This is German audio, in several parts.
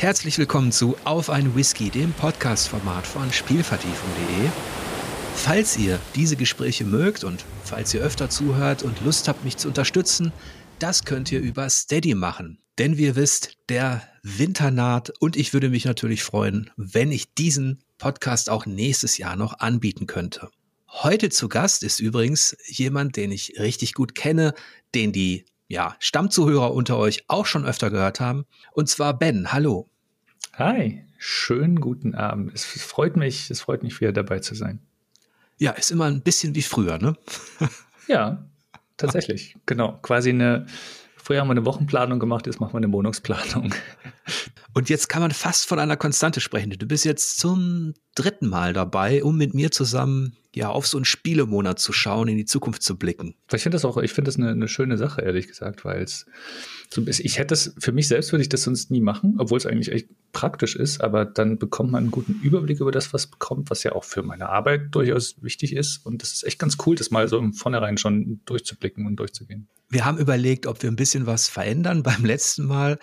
Herzlich willkommen zu Auf ein Whisky, dem Podcast-Format von Spielvertiefung.de. Falls ihr diese Gespräche mögt und falls ihr öfter zuhört und Lust habt, mich zu unterstützen, das könnt ihr über Steady machen. Denn wie ihr wisst, der Winter naht und ich würde mich natürlich freuen, wenn ich diesen Podcast auch nächstes Jahr noch anbieten könnte. Heute zu Gast ist übrigens jemand, den ich richtig gut kenne, den die ja, Stammzuhörer unter euch auch schon öfter gehört haben. Und zwar Ben. Hallo. Hi, schönen guten Abend. Es freut mich, es freut mich wieder dabei zu sein. Ja, ist immer ein bisschen wie früher, ne? ja, tatsächlich. Genau. Quasi eine, früher haben wir eine Wochenplanung gemacht, jetzt machen wir eine Monatsplanung. Und jetzt kann man fast von einer Konstante sprechen. Du bist jetzt zum dritten Mal dabei, um mit mir zusammen ja auf so einen Spielemonat zu schauen, in die Zukunft zu blicken. Ich finde das auch, ich finde das eine, eine, schöne Sache, ehrlich gesagt, weil es so ist, ich hätte das, für mich selbst würde ich das sonst nie machen, obwohl es eigentlich echt praktisch ist, aber dann bekommt man einen guten Überblick über das, was bekommt, was ja auch für meine Arbeit durchaus wichtig ist. Und das ist echt ganz cool, das mal so im Vornherein schon durchzublicken und durchzugehen. Wir haben überlegt, ob wir ein bisschen was verändern. Beim letzten Mal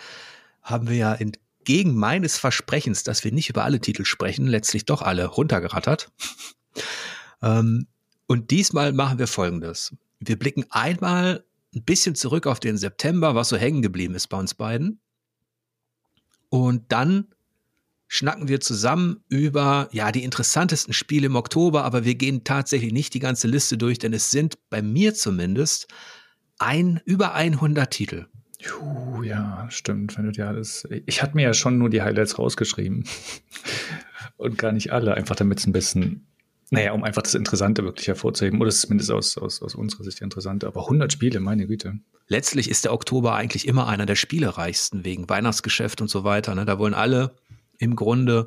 haben wir ja entgegen meines Versprechens, dass wir nicht über alle Titel sprechen, letztlich doch alle runtergerattert. Ähm, und diesmal machen wir Folgendes. Wir blicken einmal ein bisschen zurück auf den September, was so hängen geblieben ist bei uns beiden. Und dann schnacken wir zusammen über ja die interessantesten Spiele im Oktober, aber wir gehen tatsächlich nicht die ganze Liste durch, denn es sind bei mir zumindest ein über 100 Titel. Juh, ja, stimmt. Wenn du dir alles, ich hatte mir ja schon nur die Highlights rausgeschrieben und gar nicht alle, einfach damit es ein bisschen naja, um einfach das Interessante wirklich hervorzuheben, oder zumindest aus, aus, aus unserer Sicht Interessante. Aber 100 Spiele, meine Güte. Letztlich ist der Oktober eigentlich immer einer der spielereichsten wegen Weihnachtsgeschäft und so weiter. Ne? Da wollen alle im Grunde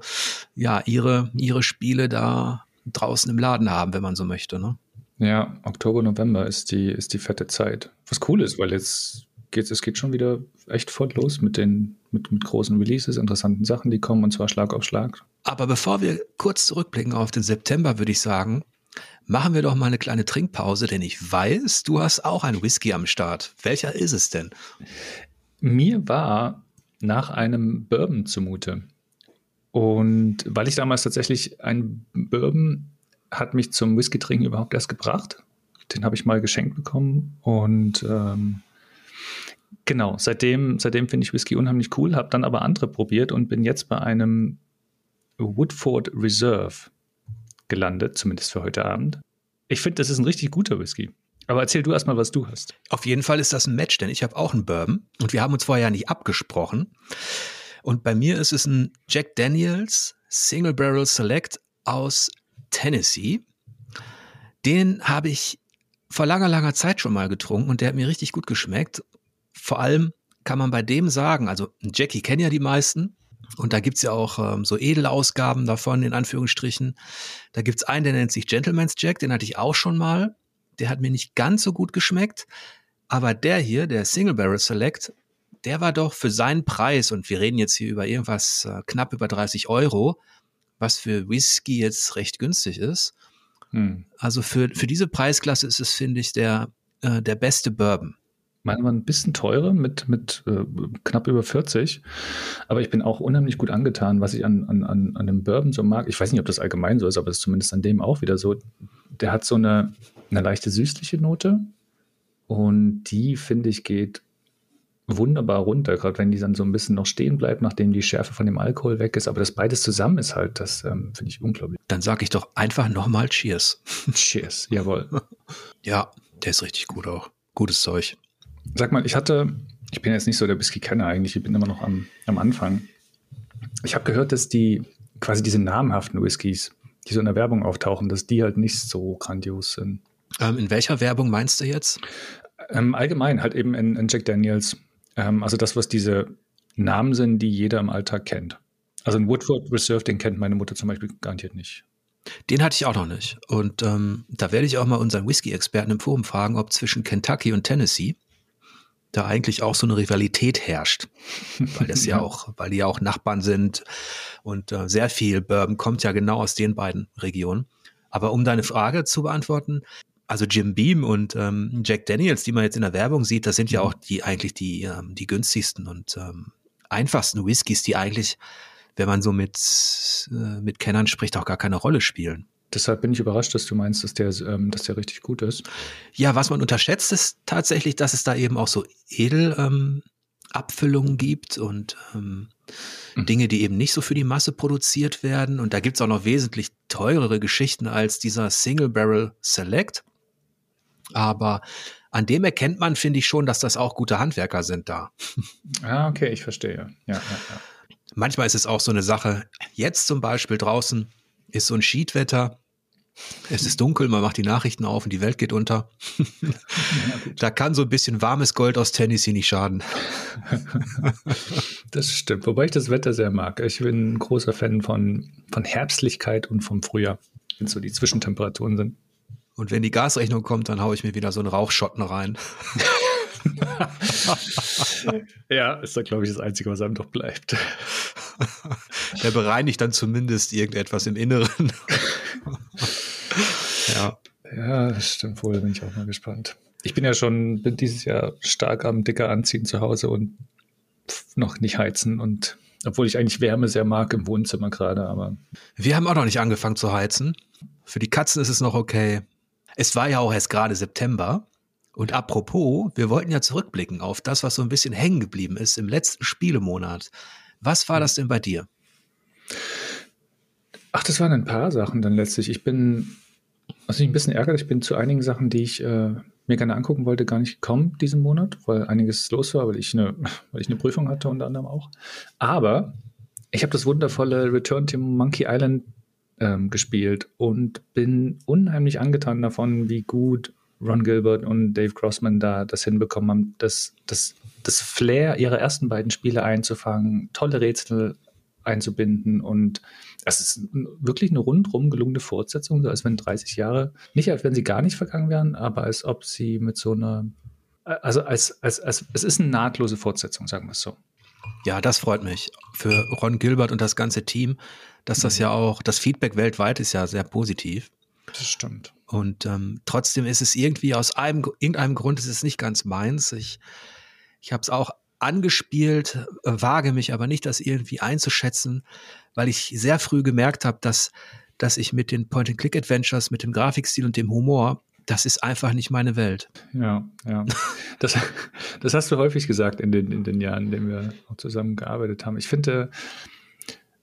ja ihre, ihre Spiele da draußen im Laden haben, wenn man so möchte. Ne? Ja, Oktober, November ist die, ist die fette Zeit. Was cool ist, weil jetzt geht's, es geht schon wieder echt voll los mit den, mit, mit großen Releases, interessanten Sachen, die kommen und zwar Schlag auf Schlag. Aber bevor wir kurz zurückblicken auf den September, würde ich sagen, machen wir doch mal eine kleine Trinkpause, denn ich weiß, du hast auch ein Whisky am Start. Welcher ist es denn? Mir war nach einem Bourbon zumute. Und weil ich damals tatsächlich ein Bourbon hat mich zum Whisky-Trinken überhaupt erst gebracht. Den habe ich mal geschenkt bekommen und ähm, genau, seitdem, seitdem finde ich Whisky unheimlich cool, habe dann aber andere probiert und bin jetzt bei einem Woodford Reserve gelandet, zumindest für heute Abend. Ich finde, das ist ein richtig guter Whisky. Aber erzähl du erstmal, was du hast. Auf jeden Fall ist das ein Match, denn ich habe auch einen Bourbon und wir haben uns vorher nicht abgesprochen. Und bei mir ist es ein Jack Daniels Single Barrel Select aus Tennessee. Den habe ich vor langer, langer Zeit schon mal getrunken und der hat mir richtig gut geschmeckt. Vor allem kann man bei dem sagen, also Jackie kennen ja die meisten, und da gibt's ja auch ähm, so Edelausgaben davon, in Anführungsstrichen. Da gibt's einen, der nennt sich Gentleman's Jack, den hatte ich auch schon mal. Der hat mir nicht ganz so gut geschmeckt. Aber der hier, der Single Barrel Select, der war doch für seinen Preis, und wir reden jetzt hier über irgendwas äh, knapp über 30 Euro, was für Whisky jetzt recht günstig ist. Hm. Also für, für diese Preisklasse ist es, finde ich, der, äh, der beste Bourbon. Meine waren ein bisschen teurer mit, mit äh, knapp über 40. Aber ich bin auch unheimlich gut angetan, was ich an, an, an, an dem Bourbon so mag. Ich weiß nicht, ob das allgemein so ist, aber es ist zumindest an dem auch wieder so. Der hat so eine, eine leichte süßliche Note. Und die, finde ich, geht wunderbar runter, gerade wenn die dann so ein bisschen noch stehen bleibt, nachdem die Schärfe von dem Alkohol weg ist. Aber das beides zusammen ist halt, das ähm, finde ich unglaublich. Dann sage ich doch einfach nochmal Cheers. Cheers, jawohl. Ja, der ist richtig gut auch. Gutes Zeug. Sag mal, ich hatte, ich bin jetzt nicht so der Whisky-Kenner eigentlich, ich bin immer noch am, am Anfang. Ich habe gehört, dass die quasi diese namhaften Whiskys, die so in der Werbung auftauchen, dass die halt nicht so grandios sind. Ähm, in welcher Werbung meinst du jetzt? Ähm, allgemein, halt eben in, in Jack Daniels. Ähm, also das, was diese Namen sind, die jeder im Alltag kennt. Also ein Woodford Reserve, den kennt meine Mutter zum Beispiel garantiert nicht. Den hatte ich auch noch nicht. Und ähm, da werde ich auch mal unseren Whisky-Experten im Forum fragen, ob zwischen Kentucky und Tennessee da eigentlich auch so eine Rivalität herrscht, weil das ja auch, weil die ja auch Nachbarn sind und äh, sehr viel Bourbon kommt ja genau aus den beiden Regionen. Aber um deine Frage zu beantworten, also Jim Beam und ähm, Jack Daniels, die man jetzt in der Werbung sieht, das sind ja auch die eigentlich die ähm, die günstigsten und ähm, einfachsten Whiskys, die eigentlich, wenn man so mit, äh, mit Kennern spricht, auch gar keine Rolle spielen. Deshalb bin ich überrascht, dass du meinst, dass der, ähm, dass der richtig gut ist. Ja, was man unterschätzt, ist tatsächlich, dass es da eben auch so Edelabfüllungen ähm, gibt und ähm, mhm. Dinge, die eben nicht so für die Masse produziert werden. Und da gibt es auch noch wesentlich teurere Geschichten als dieser Single Barrel Select. Aber an dem erkennt man, finde ich schon, dass das auch gute Handwerker sind da. Ah, okay, ich verstehe. Ja, ja, ja. Manchmal ist es auch so eine Sache. Jetzt zum Beispiel draußen ist so ein Schiedwetter. Es ist dunkel, man macht die Nachrichten auf und die Welt geht unter. Ja, da kann so ein bisschen warmes Gold aus Tennessee nicht schaden. Das stimmt, wobei ich das Wetter sehr mag. Ich bin ein großer Fan von, von Herbstlichkeit und vom Frühjahr, wenn so die Zwischentemperaturen sind. Und wenn die Gasrechnung kommt, dann haue ich mir wieder so einen Rauchschotten rein. ja, ist da, glaube ich, das Einzige, was einem doch bleibt. Der bereinigt dann zumindest irgendetwas im Inneren. ja. Ja, das stimmt wohl, bin ich auch mal gespannt. Ich bin ja schon, bin dieses Jahr stark am dicker anziehen zu Hause und noch nicht heizen und obwohl ich eigentlich Wärme sehr mag im Wohnzimmer gerade, aber. Wir haben auch noch nicht angefangen zu heizen. Für die Katzen ist es noch okay. Es war ja auch erst gerade September. Und apropos, wir wollten ja zurückblicken auf das, was so ein bisschen hängen geblieben ist im letzten Spielemonat. Was war das denn bei dir? Ach, das waren ein paar Sachen dann letztlich. Ich bin, was mich ein bisschen ärgert, ich bin zu einigen Sachen, die ich äh, mir gerne angucken wollte, gar nicht gekommen diesen Monat, weil einiges los war, weil ich eine, weil ich eine Prüfung hatte unter anderem auch. Aber ich habe das wundervolle Return to Monkey Island ähm, gespielt und bin unheimlich angetan davon, wie gut Ron Gilbert und Dave Grossman da das hinbekommen haben, das, das, das Flair ihrer ersten beiden Spiele einzufangen, tolle Rätsel einzubinden und es ist wirklich eine rundrum gelungene Fortsetzung, so als wenn 30 Jahre, nicht als wenn sie gar nicht vergangen wären, aber als ob sie mit so einer, also als, als, als es ist eine nahtlose Fortsetzung, sagen wir es so. Ja, das freut mich für Ron Gilbert und das ganze Team dass das ja auch, das Feedback weltweit ist ja sehr positiv. Das stimmt. Und ähm, trotzdem ist es irgendwie aus einem, irgendeinem Grund ist es nicht ganz meins. Ich, ich habe es auch angespielt, äh, wage mich aber nicht, das irgendwie einzuschätzen, weil ich sehr früh gemerkt habe, dass, dass ich mit den Point-and-Click-Adventures, mit dem Grafikstil und dem Humor, das ist einfach nicht meine Welt. Ja, ja. Das, das hast du häufig gesagt in den, in den Jahren, in denen wir auch zusammen gearbeitet haben. Ich finde,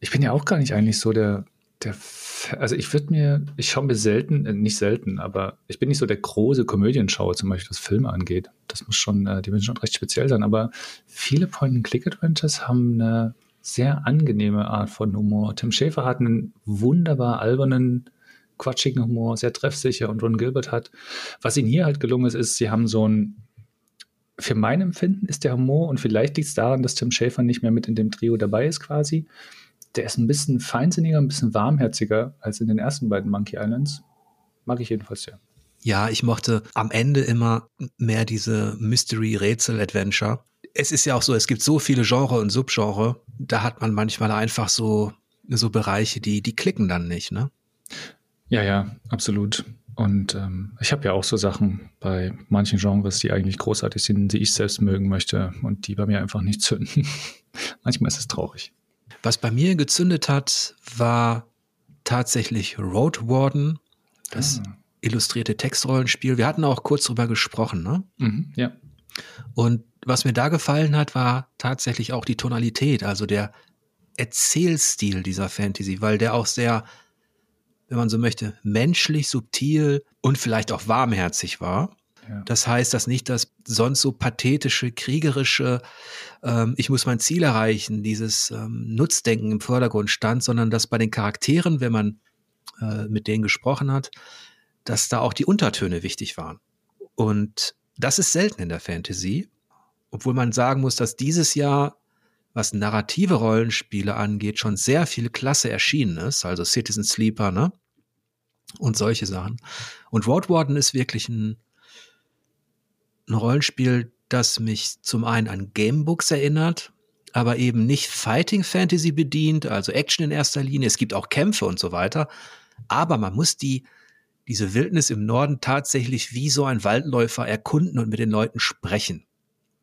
ich bin ja auch gar nicht eigentlich so der, der, also ich würde mir, ich schaue mir selten, äh, nicht selten, aber ich bin nicht so der große Komödienschauer, zum Beispiel was Filme angeht. Das muss schon, äh, die müssen schon recht speziell sein, aber viele Point-and-Click-Adventures haben eine sehr angenehme Art von Humor. Tim Schäfer hat einen wunderbar albernen, quatschigen Humor, sehr treffsicher und Ron Gilbert hat, was ihnen hier halt gelungen ist, ist, sie haben so ein für mein Empfinden ist der Humor, und vielleicht liegt es daran, dass Tim Schäfer nicht mehr mit in dem Trio dabei ist quasi, der ist ein bisschen feinsinniger, ein bisschen warmherziger als in den ersten beiden Monkey Islands. Mag ich jedenfalls sehr. Ja, ich mochte am Ende immer mehr diese Mystery-Rätsel-Adventure. Es ist ja auch so, es gibt so viele Genre und Subgenre, da hat man manchmal einfach so, so Bereiche, die, die klicken dann nicht, ne? Ja, ja, absolut. Und ähm, ich habe ja auch so Sachen bei manchen Genres, die eigentlich großartig sind, die ich selbst mögen möchte und die bei mir einfach nicht zünden. Manchmal ist es traurig. Was bei mir gezündet hat, war tatsächlich Road Warden, das ah. illustrierte Textrollenspiel. Wir hatten auch kurz drüber gesprochen, ne? Mhm, ja. Und was mir da gefallen hat, war tatsächlich auch die Tonalität, also der Erzählstil dieser Fantasy, weil der auch sehr, wenn man so möchte, menschlich, subtil und vielleicht auch warmherzig war. Das heißt, dass nicht das sonst so pathetische, kriegerische, ähm, ich muss mein Ziel erreichen, dieses ähm, Nutzdenken im Vordergrund stand, sondern dass bei den Charakteren, wenn man äh, mit denen gesprochen hat, dass da auch die Untertöne wichtig waren. Und das ist selten in der Fantasy, obwohl man sagen muss, dass dieses Jahr, was narrative Rollenspiele angeht, schon sehr viel Klasse erschienen ist, also Citizen Sleeper, ne? Und solche Sachen. Und Road ist wirklich ein ein Rollenspiel, das mich zum einen an Gamebooks erinnert, aber eben nicht Fighting Fantasy bedient, also Action in erster Linie. Es gibt auch Kämpfe und so weiter. Aber man muss die, diese Wildnis im Norden tatsächlich wie so ein Waldläufer erkunden und mit den Leuten sprechen.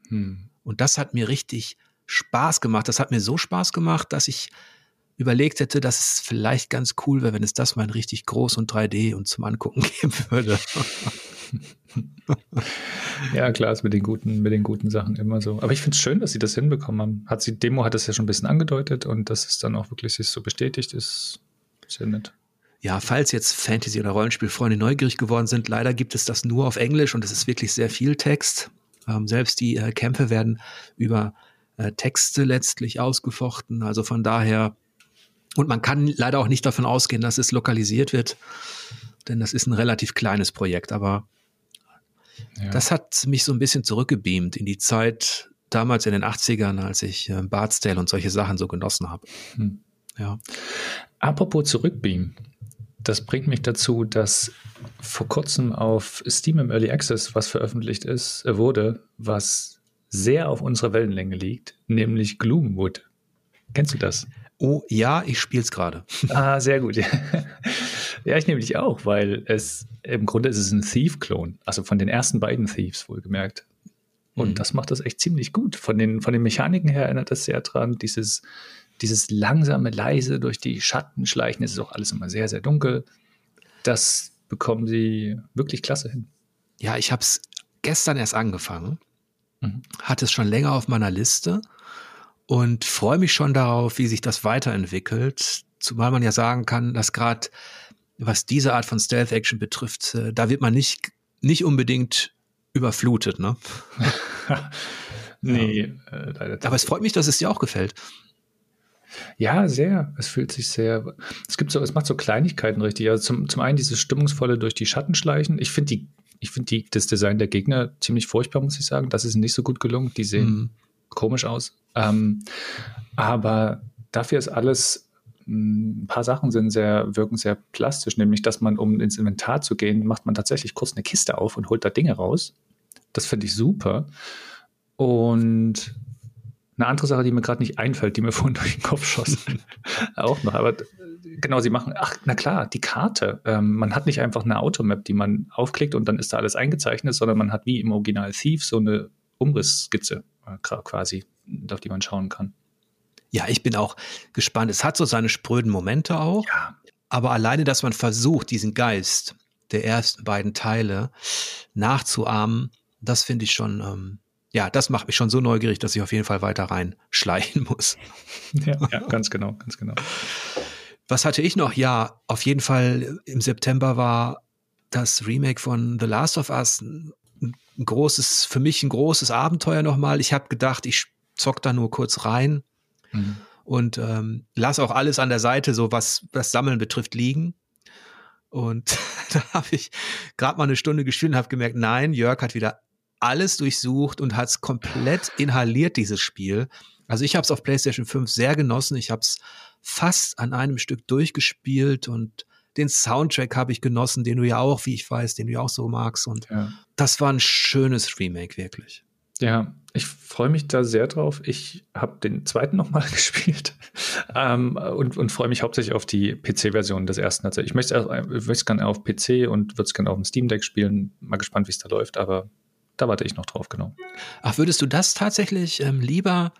Hm. Und das hat mir richtig Spaß gemacht. Das hat mir so Spaß gemacht, dass ich überlegt hätte, dass es vielleicht ganz cool wäre, wenn es das mal in richtig groß und 3D und zum Angucken geben würde. ja, klar, ist mit den guten, mit den guten Sachen immer so. Aber ich finde es schön, dass sie das hinbekommen haben. Hat sie, Demo hat es ja schon ein bisschen angedeutet und dass es dann auch wirklich sich so bestätigt, ist sehr nett. Ja, falls jetzt Fantasy- oder Rollenspielfreunde neugierig geworden sind, leider gibt es das nur auf Englisch und es ist wirklich sehr viel Text. Ähm, selbst die äh, Kämpfe werden über äh, Texte letztlich ausgefochten. Also von daher, und man kann leider auch nicht davon ausgehen, dass es lokalisiert wird, denn das ist ein relativ kleines Projekt, aber ja. das hat mich so ein bisschen zurückgebeamt in die Zeit damals in den 80ern, als ich äh, Bart's und solche Sachen so genossen habe. Hm. Ja. Apropos zurückbeamen. Das bringt mich dazu, dass vor kurzem auf Steam im Early Access was veröffentlicht ist, äh, wurde, was sehr auf unserer Wellenlänge liegt, nämlich Gloomwood. Kennst du das? Oh ja, ich spiele es gerade. Ah, sehr gut. ja, ich nämlich auch, weil es im Grunde ist es ein Thief-Klon, also von den ersten beiden Thieves wohlgemerkt. Und mhm. das macht das echt ziemlich gut. Von den, von den Mechaniken her erinnert das sehr dran, dieses dieses langsame, leise durch die Schatten schleichen, es ist auch alles immer sehr, sehr dunkel. Das bekommen sie wirklich klasse hin. Ja, ich habe es gestern erst angefangen, mhm. hatte es schon länger auf meiner Liste und freue mich schon darauf, wie sich das weiterentwickelt. Zumal man ja sagen kann, dass gerade was diese Art von Stealth-Action betrifft, äh, da wird man nicht, nicht unbedingt überflutet, ne? nee, äh, Aber es freut mich, dass es dir auch gefällt. Ja, sehr. Es fühlt sich sehr. Es gibt so, es macht so Kleinigkeiten richtig. Also zum, zum einen dieses stimmungsvolle durch die Schatten schleichen. Ich finde die, ich finde die, das Design der Gegner ziemlich furchtbar, muss ich sagen. Das ist nicht so gut gelungen. Die sehen mhm. komisch aus. Ähm, aber dafür ist alles, ein paar Sachen sind sehr, wirken sehr plastisch, nämlich, dass man, um ins Inventar zu gehen, macht man tatsächlich kurz eine Kiste auf und holt da Dinge raus. Das finde ich super. Und eine andere Sache, die mir gerade nicht einfällt, die mir vorhin durch den Kopf schoss, auch noch. Aber genau, sie machen, ach, na klar, die Karte. Ähm, man hat nicht einfach eine Automap, die man aufklickt und dann ist da alles eingezeichnet, sondern man hat wie im Original Thief so eine Umrissskizze äh, quasi, auf die man schauen kann. Ja, ich bin auch gespannt. Es hat so seine spröden Momente auch. Ja. Aber alleine, dass man versucht, diesen Geist der ersten beiden Teile nachzuahmen, das finde ich schon ähm, ja, das macht mich schon so neugierig, dass ich auf jeden Fall weiter reinschleichen muss. Ja, ja, ganz genau, ganz genau. Was hatte ich noch? Ja, auf jeden Fall im September war das Remake von The Last of Us ein großes, für mich ein großes Abenteuer nochmal. Ich habe gedacht, ich zock da nur kurz rein mhm. und ähm, lass auch alles an der Seite, so was das Sammeln betrifft, liegen. Und da habe ich gerade mal eine Stunde gespielt und habe gemerkt, nein, Jörg hat wieder alles durchsucht und hat es komplett inhaliert, dieses Spiel. Also ich habe es auf PlayStation 5 sehr genossen. Ich habe es fast an einem Stück durchgespielt und den Soundtrack habe ich genossen, den du ja auch, wie ich weiß, den du ja auch so magst. Und ja. das war ein schönes Remake, wirklich. Ja, ich freue mich da sehr drauf. Ich habe den zweiten nochmal gespielt ähm, und, und freue mich hauptsächlich auf die PC-Version des ersten. Also ich möchte es gerne auf PC und würde es gerne auf dem Steam Deck spielen. Mal gespannt, wie es da läuft, aber da warte ich noch drauf, genau. Ach, würdest du das tatsächlich ähm, lieber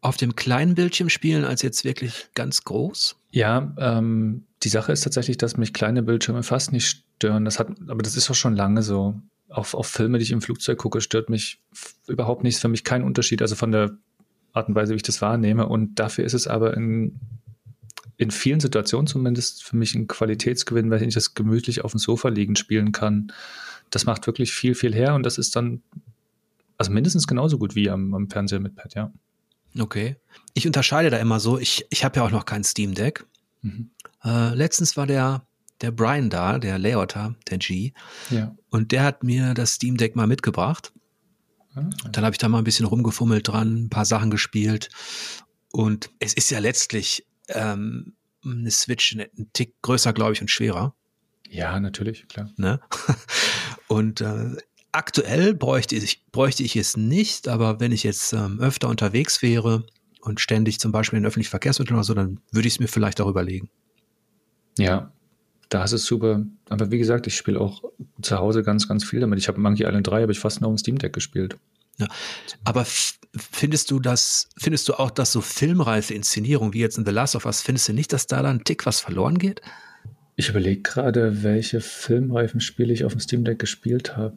auf dem kleinen Bildschirm spielen als jetzt wirklich ganz groß? Ja, ähm, die Sache ist tatsächlich, dass mich kleine Bildschirme fast nicht stören. Das hat, aber das ist auch schon lange so. Auf, auf Filme, die ich im Flugzeug gucke, stört mich überhaupt nichts. Für mich kein Unterschied, also von der Art und Weise, wie ich das wahrnehme. Und dafür ist es aber in, in vielen Situationen zumindest für mich ein Qualitätsgewinn, weil ich das gemütlich auf dem Sofa liegen spielen kann das macht wirklich viel, viel her und das ist dann also mindestens genauso gut wie am, am Fernseher mit Pad, ja. Okay. Ich unterscheide da immer so, ich, ich habe ja auch noch kein Steam Deck. Mhm. Äh, letztens war der, der Brian da, der Layouter, der G. Ja. Und der hat mir das Steam Deck mal mitgebracht. Ah, Dann habe ich da mal ein bisschen rumgefummelt dran, ein paar Sachen gespielt. Und es ist ja letztlich ähm, eine Switch ein Tick größer, glaube ich, und schwerer. Ja, natürlich, klar. Ne? Und äh, aktuell bräuchte ich, bräuchte ich es nicht, aber wenn ich jetzt ähm, öfter unterwegs wäre und ständig zum Beispiel in öffentlichen Verkehrsmitteln oder so, dann würde ich es mir vielleicht auch überlegen. Ja, da ist es super. Aber wie gesagt, ich spiele auch zu Hause ganz, ganz viel damit. Ich habe Monkey Island 3, habe ich fast nur auf dem Steam Deck gespielt. Ja. Aber findest du das, findest du auch, dass so filmreife Inszenierung wie jetzt in The Last of Us, findest du nicht, dass da dann ein Tick was verloren geht? Ich überlege gerade, welche filmreifen Spiele ich auf dem Steam Deck gespielt habe.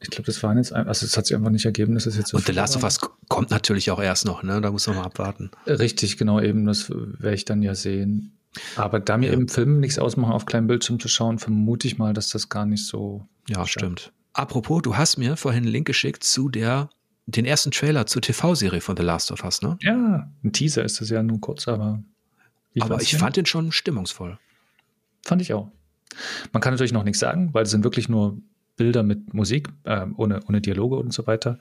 Ich glaube, das waren jetzt, also es hat sich einfach nicht ergeben, dass es jetzt so Und The Last of Us kommt natürlich auch erst noch, ne? Da muss man mal abwarten. Richtig, genau, eben, das werde ich dann ja sehen. Aber da mir ja. im Film nichts ausmachen, auf kleinem Bildschirm zu schauen, vermute ich mal, dass das gar nicht so. Ja, stimmt. Apropos, du hast mir vorhin einen Link geschickt zu der, den ersten Trailer zur TV-Serie von The Last of Us, ne? Ja, ein Teaser ist das ja nur kurz, aber. aber ich fand den schon stimmungsvoll. Fand ich auch. Man kann natürlich noch nichts sagen, weil es sind wirklich nur Bilder mit Musik, äh, ohne, ohne Dialoge und so weiter.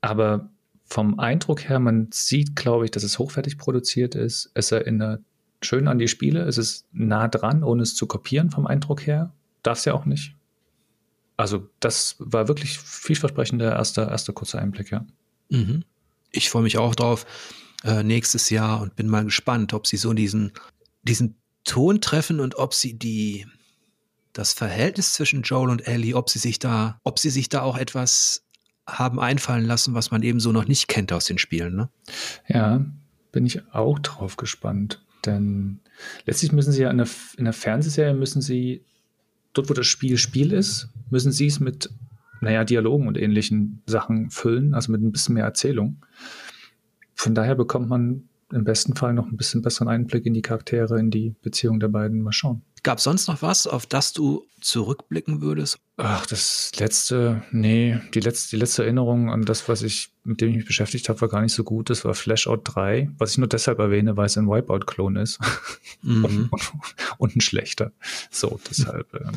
Aber vom Eindruck her, man sieht, glaube ich, dass es hochwertig produziert ist. Es erinnert schön an die Spiele. Es ist nah dran, ohne es zu kopieren vom Eindruck her. Darf es ja auch nicht. Also, das war wirklich vielversprechender erster, erster kurzer Einblick, ja. Mhm. Ich freue mich auch drauf äh, nächstes Jahr und bin mal gespannt, ob sie so diesen, diesen Ton treffen und ob sie die, das Verhältnis zwischen Joel und Ellie, ob sie sich da, ob sie sich da auch etwas haben einfallen lassen, was man eben so noch nicht kennt aus den Spielen, ne? Ja, bin ich auch drauf gespannt. Denn letztlich müssen sie ja in der, in der Fernsehserie müssen sie, dort wo das Spiel Spiel ist, müssen sie es mit, naja, Dialogen und ähnlichen Sachen füllen, also mit ein bisschen mehr Erzählung. Von daher bekommt man im besten Fall noch ein bisschen besseren Einblick in die Charaktere, in die Beziehung der beiden. Mal schauen. Gab es sonst noch was, auf das du zurückblicken würdest? Ach, das letzte, nee, die letzte, die letzte Erinnerung an das, was ich, mit dem ich mich beschäftigt habe, war gar nicht so gut. Das war Flashout 3, was ich nur deshalb erwähne, weil es ein Wipeout-Klon ist. Mhm. und, und, und, ein schlechter. So, deshalb. Ähm.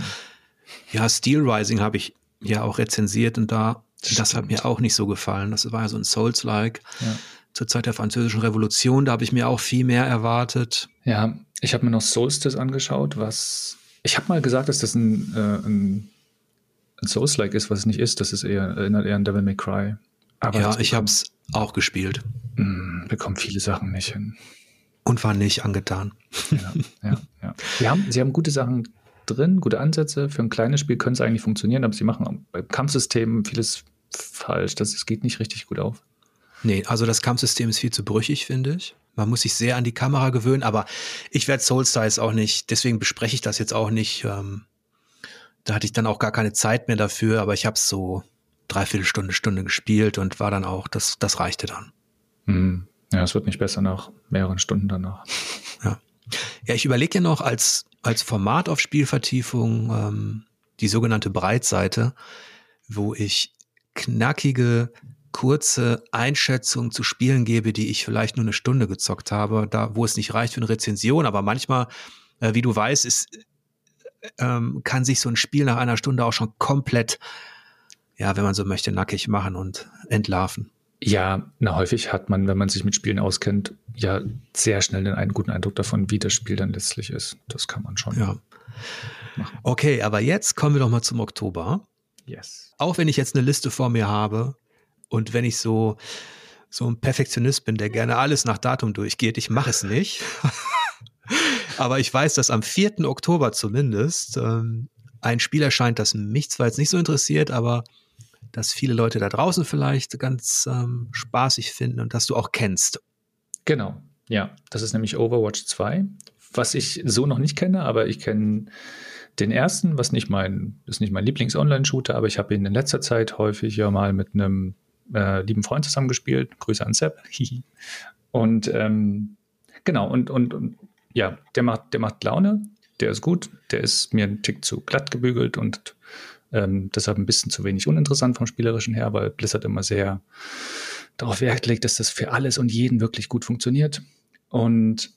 Ja, Steel Rising habe ich ja auch rezensiert und da, das, das hat mir auch nicht so gefallen. Das war ja so ein Souls-like. Ja zur Zeit der Französischen Revolution. Da habe ich mir auch viel mehr erwartet. Ja, ich habe mir noch Solstice angeschaut, was ich habe mal gesagt, dass das ein, äh, ein, Souls-like ist, was es nicht ist. Das ist eher erinnert eher an Devil May Cry. Aber ja, ich habe es auch gespielt. Mh, hm, bekommt viele Sachen nicht hin. Und war nicht angetan. Ja, ja, ja. Sie haben, sie haben gute Sachen drin, gute Ansätze. Für ein kleines Spiel können es eigentlich funktionieren, aber sie machen beim Kampfsystem vieles falsch. Das, das geht nicht richtig gut auf. Nee, also das Kampfsystem ist viel zu brüchig, finde ich. Man muss sich sehr an die Kamera gewöhnen, aber ich werde Soulstyles auch nicht, deswegen bespreche ich das jetzt auch nicht. Ähm, da hatte ich dann auch gar keine Zeit mehr dafür, aber ich habe es so dreiviertel Stunde, Stunde gespielt und war dann auch, das, das reichte dann. Hm. Ja, es wird nicht besser nach mehreren Stunden danach. Ja, ja ich überlege ja noch als, als Format auf Spielvertiefung ähm, die sogenannte Breitseite, wo ich knackige kurze Einschätzung zu Spielen gebe, die ich vielleicht nur eine Stunde gezockt habe, da wo es nicht reicht für eine Rezension, aber manchmal, äh, wie du weißt, ist, ähm, kann sich so ein Spiel nach einer Stunde auch schon komplett, ja, wenn man so möchte, nackig machen und entlarven. Ja, na häufig hat man, wenn man sich mit Spielen auskennt, ja sehr schnell einen guten Eindruck davon, wie das Spiel dann letztlich ist. Das kann man schon. Ja. Machen. Okay, aber jetzt kommen wir doch mal zum Oktober. Yes. Auch wenn ich jetzt eine Liste vor mir habe, und wenn ich so, so ein Perfektionist bin, der gerne alles nach Datum durchgeht, ich mache es nicht. Aber ich weiß, dass am 4. Oktober zumindest ähm, ein Spiel erscheint, das mich zwar jetzt nicht so interessiert, aber das viele Leute da draußen vielleicht ganz ähm, spaßig finden und das du auch kennst. Genau, ja. Das ist nämlich Overwatch 2, was ich so noch nicht kenne, aber ich kenne den ersten, was nicht mein, ist nicht mein Lieblings-Online-Shooter, aber ich habe ihn in letzter Zeit häufig ja mal mit einem äh, lieben Freund zusammengespielt. Grüße an Sepp. und ähm, genau, und, und, und ja, der macht, der macht Laune, der ist gut, der ist mir ein Tick zu glatt gebügelt und ähm, deshalb ein bisschen zu wenig uninteressant vom Spielerischen her, weil Blizzard immer sehr darauf Wert legt, dass das für alles und jeden wirklich gut funktioniert. Und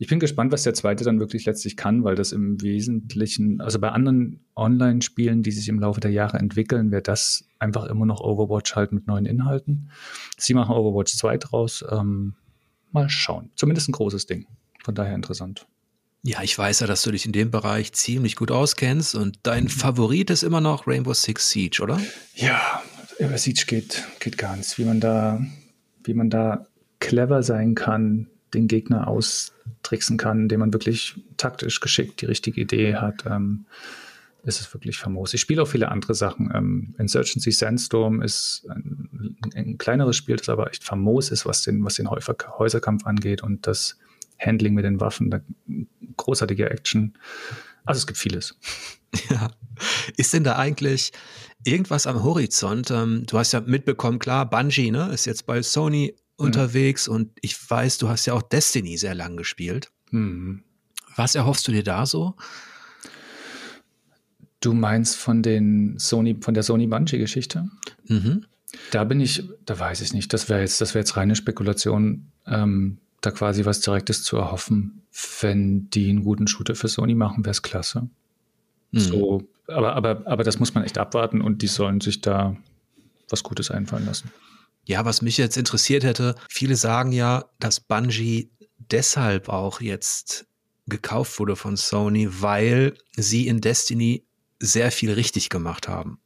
ich bin gespannt, was der zweite dann wirklich letztlich kann, weil das im Wesentlichen, also bei anderen Online-Spielen, die sich im Laufe der Jahre entwickeln, wäre das einfach immer noch Overwatch halt mit neuen Inhalten. Sie machen Overwatch 2 draus. Ähm, mal schauen. Zumindest ein großes Ding. Von daher interessant. Ja, ich weiß ja, dass du dich in dem Bereich ziemlich gut auskennst und dein mhm. Favorit ist immer noch Rainbow Six Siege, oder? Ja, über Siege geht, geht ganz. Wie man da, wie man da clever sein kann, den Gegner austricksen kann, indem man wirklich taktisch geschickt die richtige Idee hat, ähm, ist es wirklich famos. Ich spiele auch viele andere Sachen. Ähm, Insurgency Sandstorm ist ein, ein, kleineres Spiel, das aber echt famos ist, was den, was den Häuserkampf angeht und das Handling mit den Waffen, da, großartige Action. Also es gibt vieles. Ja. Ist denn da eigentlich irgendwas am Horizont? Ähm, du hast ja mitbekommen, klar, Bungie ne, ist jetzt bei Sony unterwegs mhm. und ich weiß, du hast ja auch Destiny sehr lang gespielt. Mhm. Was erhoffst du dir da so? Du meinst von den Sony, von der Sony Bungie-Geschichte? Mhm. Da bin ich, da weiß ich nicht. Das wäre jetzt, das wäre jetzt reine Spekulation, ähm, da quasi was Direktes zu erhoffen. Wenn die einen guten Shooter für Sony machen, wäre es klasse. Mhm. So, aber, aber, aber das muss man echt abwarten und die sollen sich da was Gutes einfallen lassen. Ja, was mich jetzt interessiert hätte, viele sagen ja, dass Bungie deshalb auch jetzt gekauft wurde von Sony, weil sie in Destiny sehr viel richtig gemacht haben.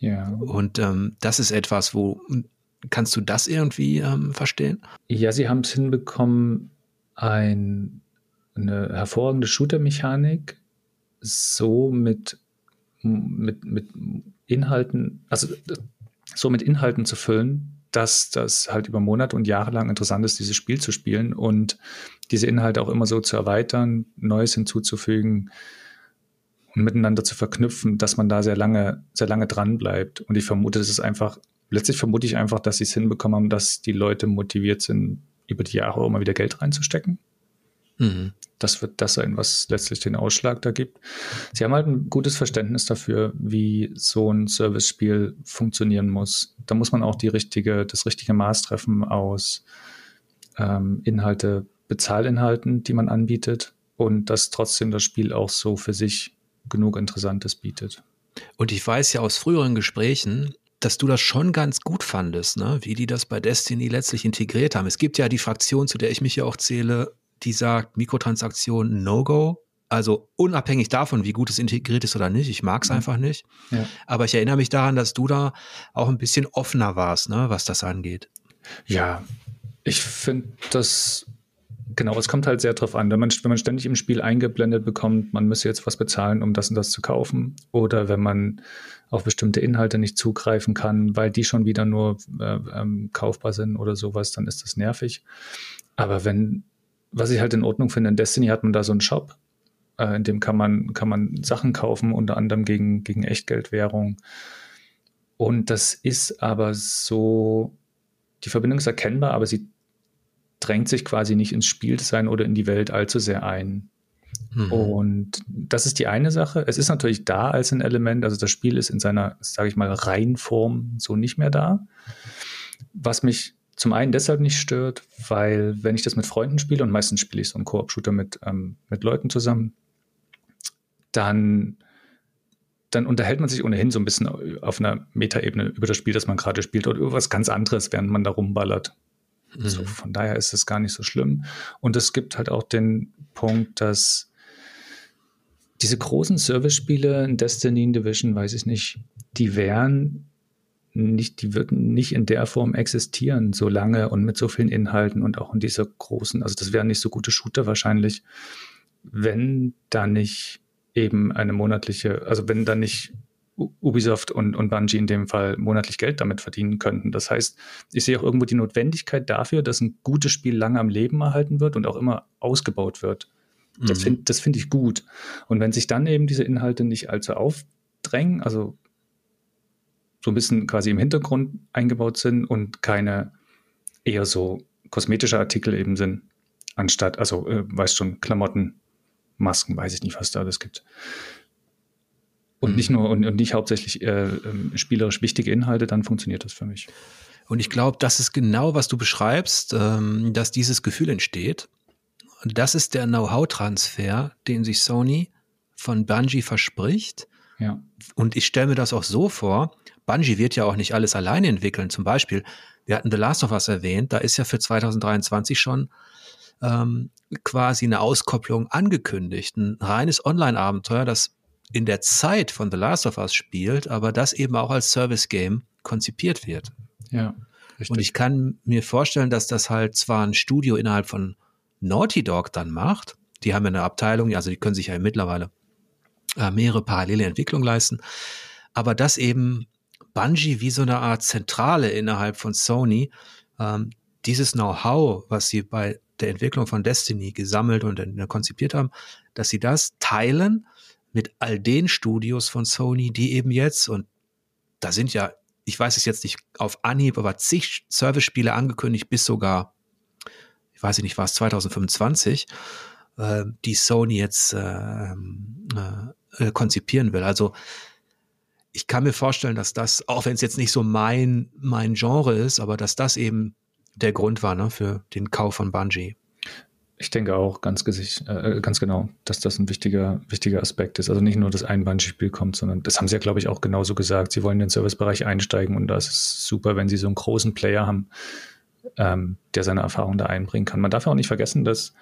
Ja. Und ähm, das ist etwas, wo kannst du das irgendwie ähm, verstehen? Ja, sie haben es hinbekommen, ein, eine hervorragende Shooter-Mechanik so mit, mit, mit Inhalten, also so mit Inhalten zu füllen, dass das halt über Monate und Jahre lang interessant ist, dieses Spiel zu spielen und diese Inhalte auch immer so zu erweitern, Neues hinzuzufügen und miteinander zu verknüpfen, dass man da sehr lange, sehr lange dran bleibt. Und ich vermute, das ist einfach, letztlich vermute ich einfach, dass sie es hinbekommen haben, dass die Leute motiviert sind, über die Jahre immer wieder Geld reinzustecken. Mhm. Das wird das sein, was letztlich den Ausschlag da gibt. Sie haben halt ein gutes Verständnis dafür, wie so ein Service-Spiel funktionieren muss. Da muss man auch die richtige, das richtige Maß treffen aus ähm, Inhalte, Bezahlinhalten, die man anbietet und dass trotzdem das Spiel auch so für sich genug Interessantes bietet. Und ich weiß ja aus früheren Gesprächen, dass du das schon ganz gut fandest, ne? wie die das bei Destiny letztlich integriert haben. Es gibt ja die Fraktion, zu der ich mich ja auch zähle, die sagt, Mikrotransaktion No-Go. Also unabhängig davon, wie gut es integriert ist oder nicht, ich mag es mhm. einfach nicht. Ja. Aber ich erinnere mich daran, dass du da auch ein bisschen offener warst, ne, was das angeht. Ja, ich finde das Genau, es kommt halt sehr drauf an. Wenn man, wenn man ständig im Spiel eingeblendet bekommt, man müsse jetzt was bezahlen, um das und das zu kaufen, oder wenn man auf bestimmte Inhalte nicht zugreifen kann, weil die schon wieder nur äh, ähm, kaufbar sind oder sowas, dann ist das nervig. Aber wenn, was ich halt in Ordnung finde, in Destiny hat man da so einen Shop, äh, in dem kann man, kann man Sachen kaufen, unter anderem gegen, gegen Echtgeldwährung. Und das ist aber so, die Verbindung ist erkennbar, aber sie drängt sich quasi nicht ins Spielsein oder in die Welt allzu sehr ein. Mhm. Und das ist die eine Sache. Es ist natürlich da als ein Element, also das Spiel ist in seiner, sage ich mal, Reihenform so nicht mehr da. Was mich zum einen deshalb nicht stört, weil wenn ich das mit Freunden spiele, und meistens spiele ich so einen Koop-Shooter mit, ähm, mit Leuten zusammen, dann, dann unterhält man sich ohnehin so ein bisschen auf einer Metaebene über das Spiel, das man gerade spielt, oder über was ganz anderes, während man da rumballert. Mhm. So, von daher ist es gar nicht so schlimm. Und es gibt halt auch den Punkt, dass diese großen Service-Spiele in Destiny, in Division, weiß ich nicht, die wären nicht, die würden nicht in der Form existieren, so lange und mit so vielen Inhalten und auch in dieser großen, also das wären nicht so gute Shooter wahrscheinlich, wenn da nicht eben eine monatliche, also wenn da nicht Ubisoft und, und Bungie in dem Fall monatlich Geld damit verdienen könnten. Das heißt, ich sehe auch irgendwo die Notwendigkeit dafür, dass ein gutes Spiel lange am Leben erhalten wird und auch immer ausgebaut wird. Mhm. Das finde das find ich gut. Und wenn sich dann eben diese Inhalte nicht allzu aufdrängen, also so ein bisschen quasi im Hintergrund eingebaut sind und keine eher so kosmetische Artikel eben sind, anstatt, also äh, weißt schon, Klamotten, Masken, weiß ich nicht, was da alles gibt und mhm. nicht nur und, und nicht hauptsächlich äh, äh, spielerisch wichtige Inhalte, dann funktioniert das für mich. Und ich glaube, das ist genau, was du beschreibst, ähm, dass dieses Gefühl entsteht. Und das ist der Know-how-Transfer, den sich Sony von Bungie verspricht. Ja. Und ich stelle mir das auch so vor, Bungie wird ja auch nicht alles alleine entwickeln. Zum Beispiel, wir hatten The Last of Us erwähnt, da ist ja für 2023 schon ähm, quasi eine Auskopplung angekündigt. Ein reines Online-Abenteuer, das in der Zeit von The Last of Us spielt, aber das eben auch als Service-Game konzipiert wird. Ja. Richtig. Und ich kann mir vorstellen, dass das halt zwar ein Studio innerhalb von Naughty Dog dann macht, die haben ja eine Abteilung, also die können sich ja mittlerweile äh, mehrere parallele Entwicklungen leisten. Aber dass eben Bungie wie so eine Art Zentrale innerhalb von Sony ähm, dieses Know-how, was sie bei der Entwicklung von Destiny gesammelt und äh, konzipiert haben, dass sie das teilen mit all den Studios von Sony, die eben jetzt, und da sind ja, ich weiß es jetzt nicht auf Anhieb, aber zig Service-Spiele angekündigt, bis sogar, ich weiß nicht, war es 2025, äh, die Sony jetzt äh, äh, konzipieren will. Also ich kann mir vorstellen, dass das, auch wenn es jetzt nicht so mein, mein Genre ist, aber dass das eben der Grund war ne, für den Kauf von Bungie. Ich denke auch ganz, äh, ganz genau, dass das ein wichtiger, wichtiger Aspekt ist. Also nicht nur, dass ein Bungie-Spiel kommt, sondern das haben sie ja, glaube ich, auch genauso gesagt. Sie wollen in den Servicebereich einsteigen und das ist super, wenn sie so einen großen Player haben, ähm, der seine Erfahrung da einbringen kann. Man darf ja auch nicht vergessen, dass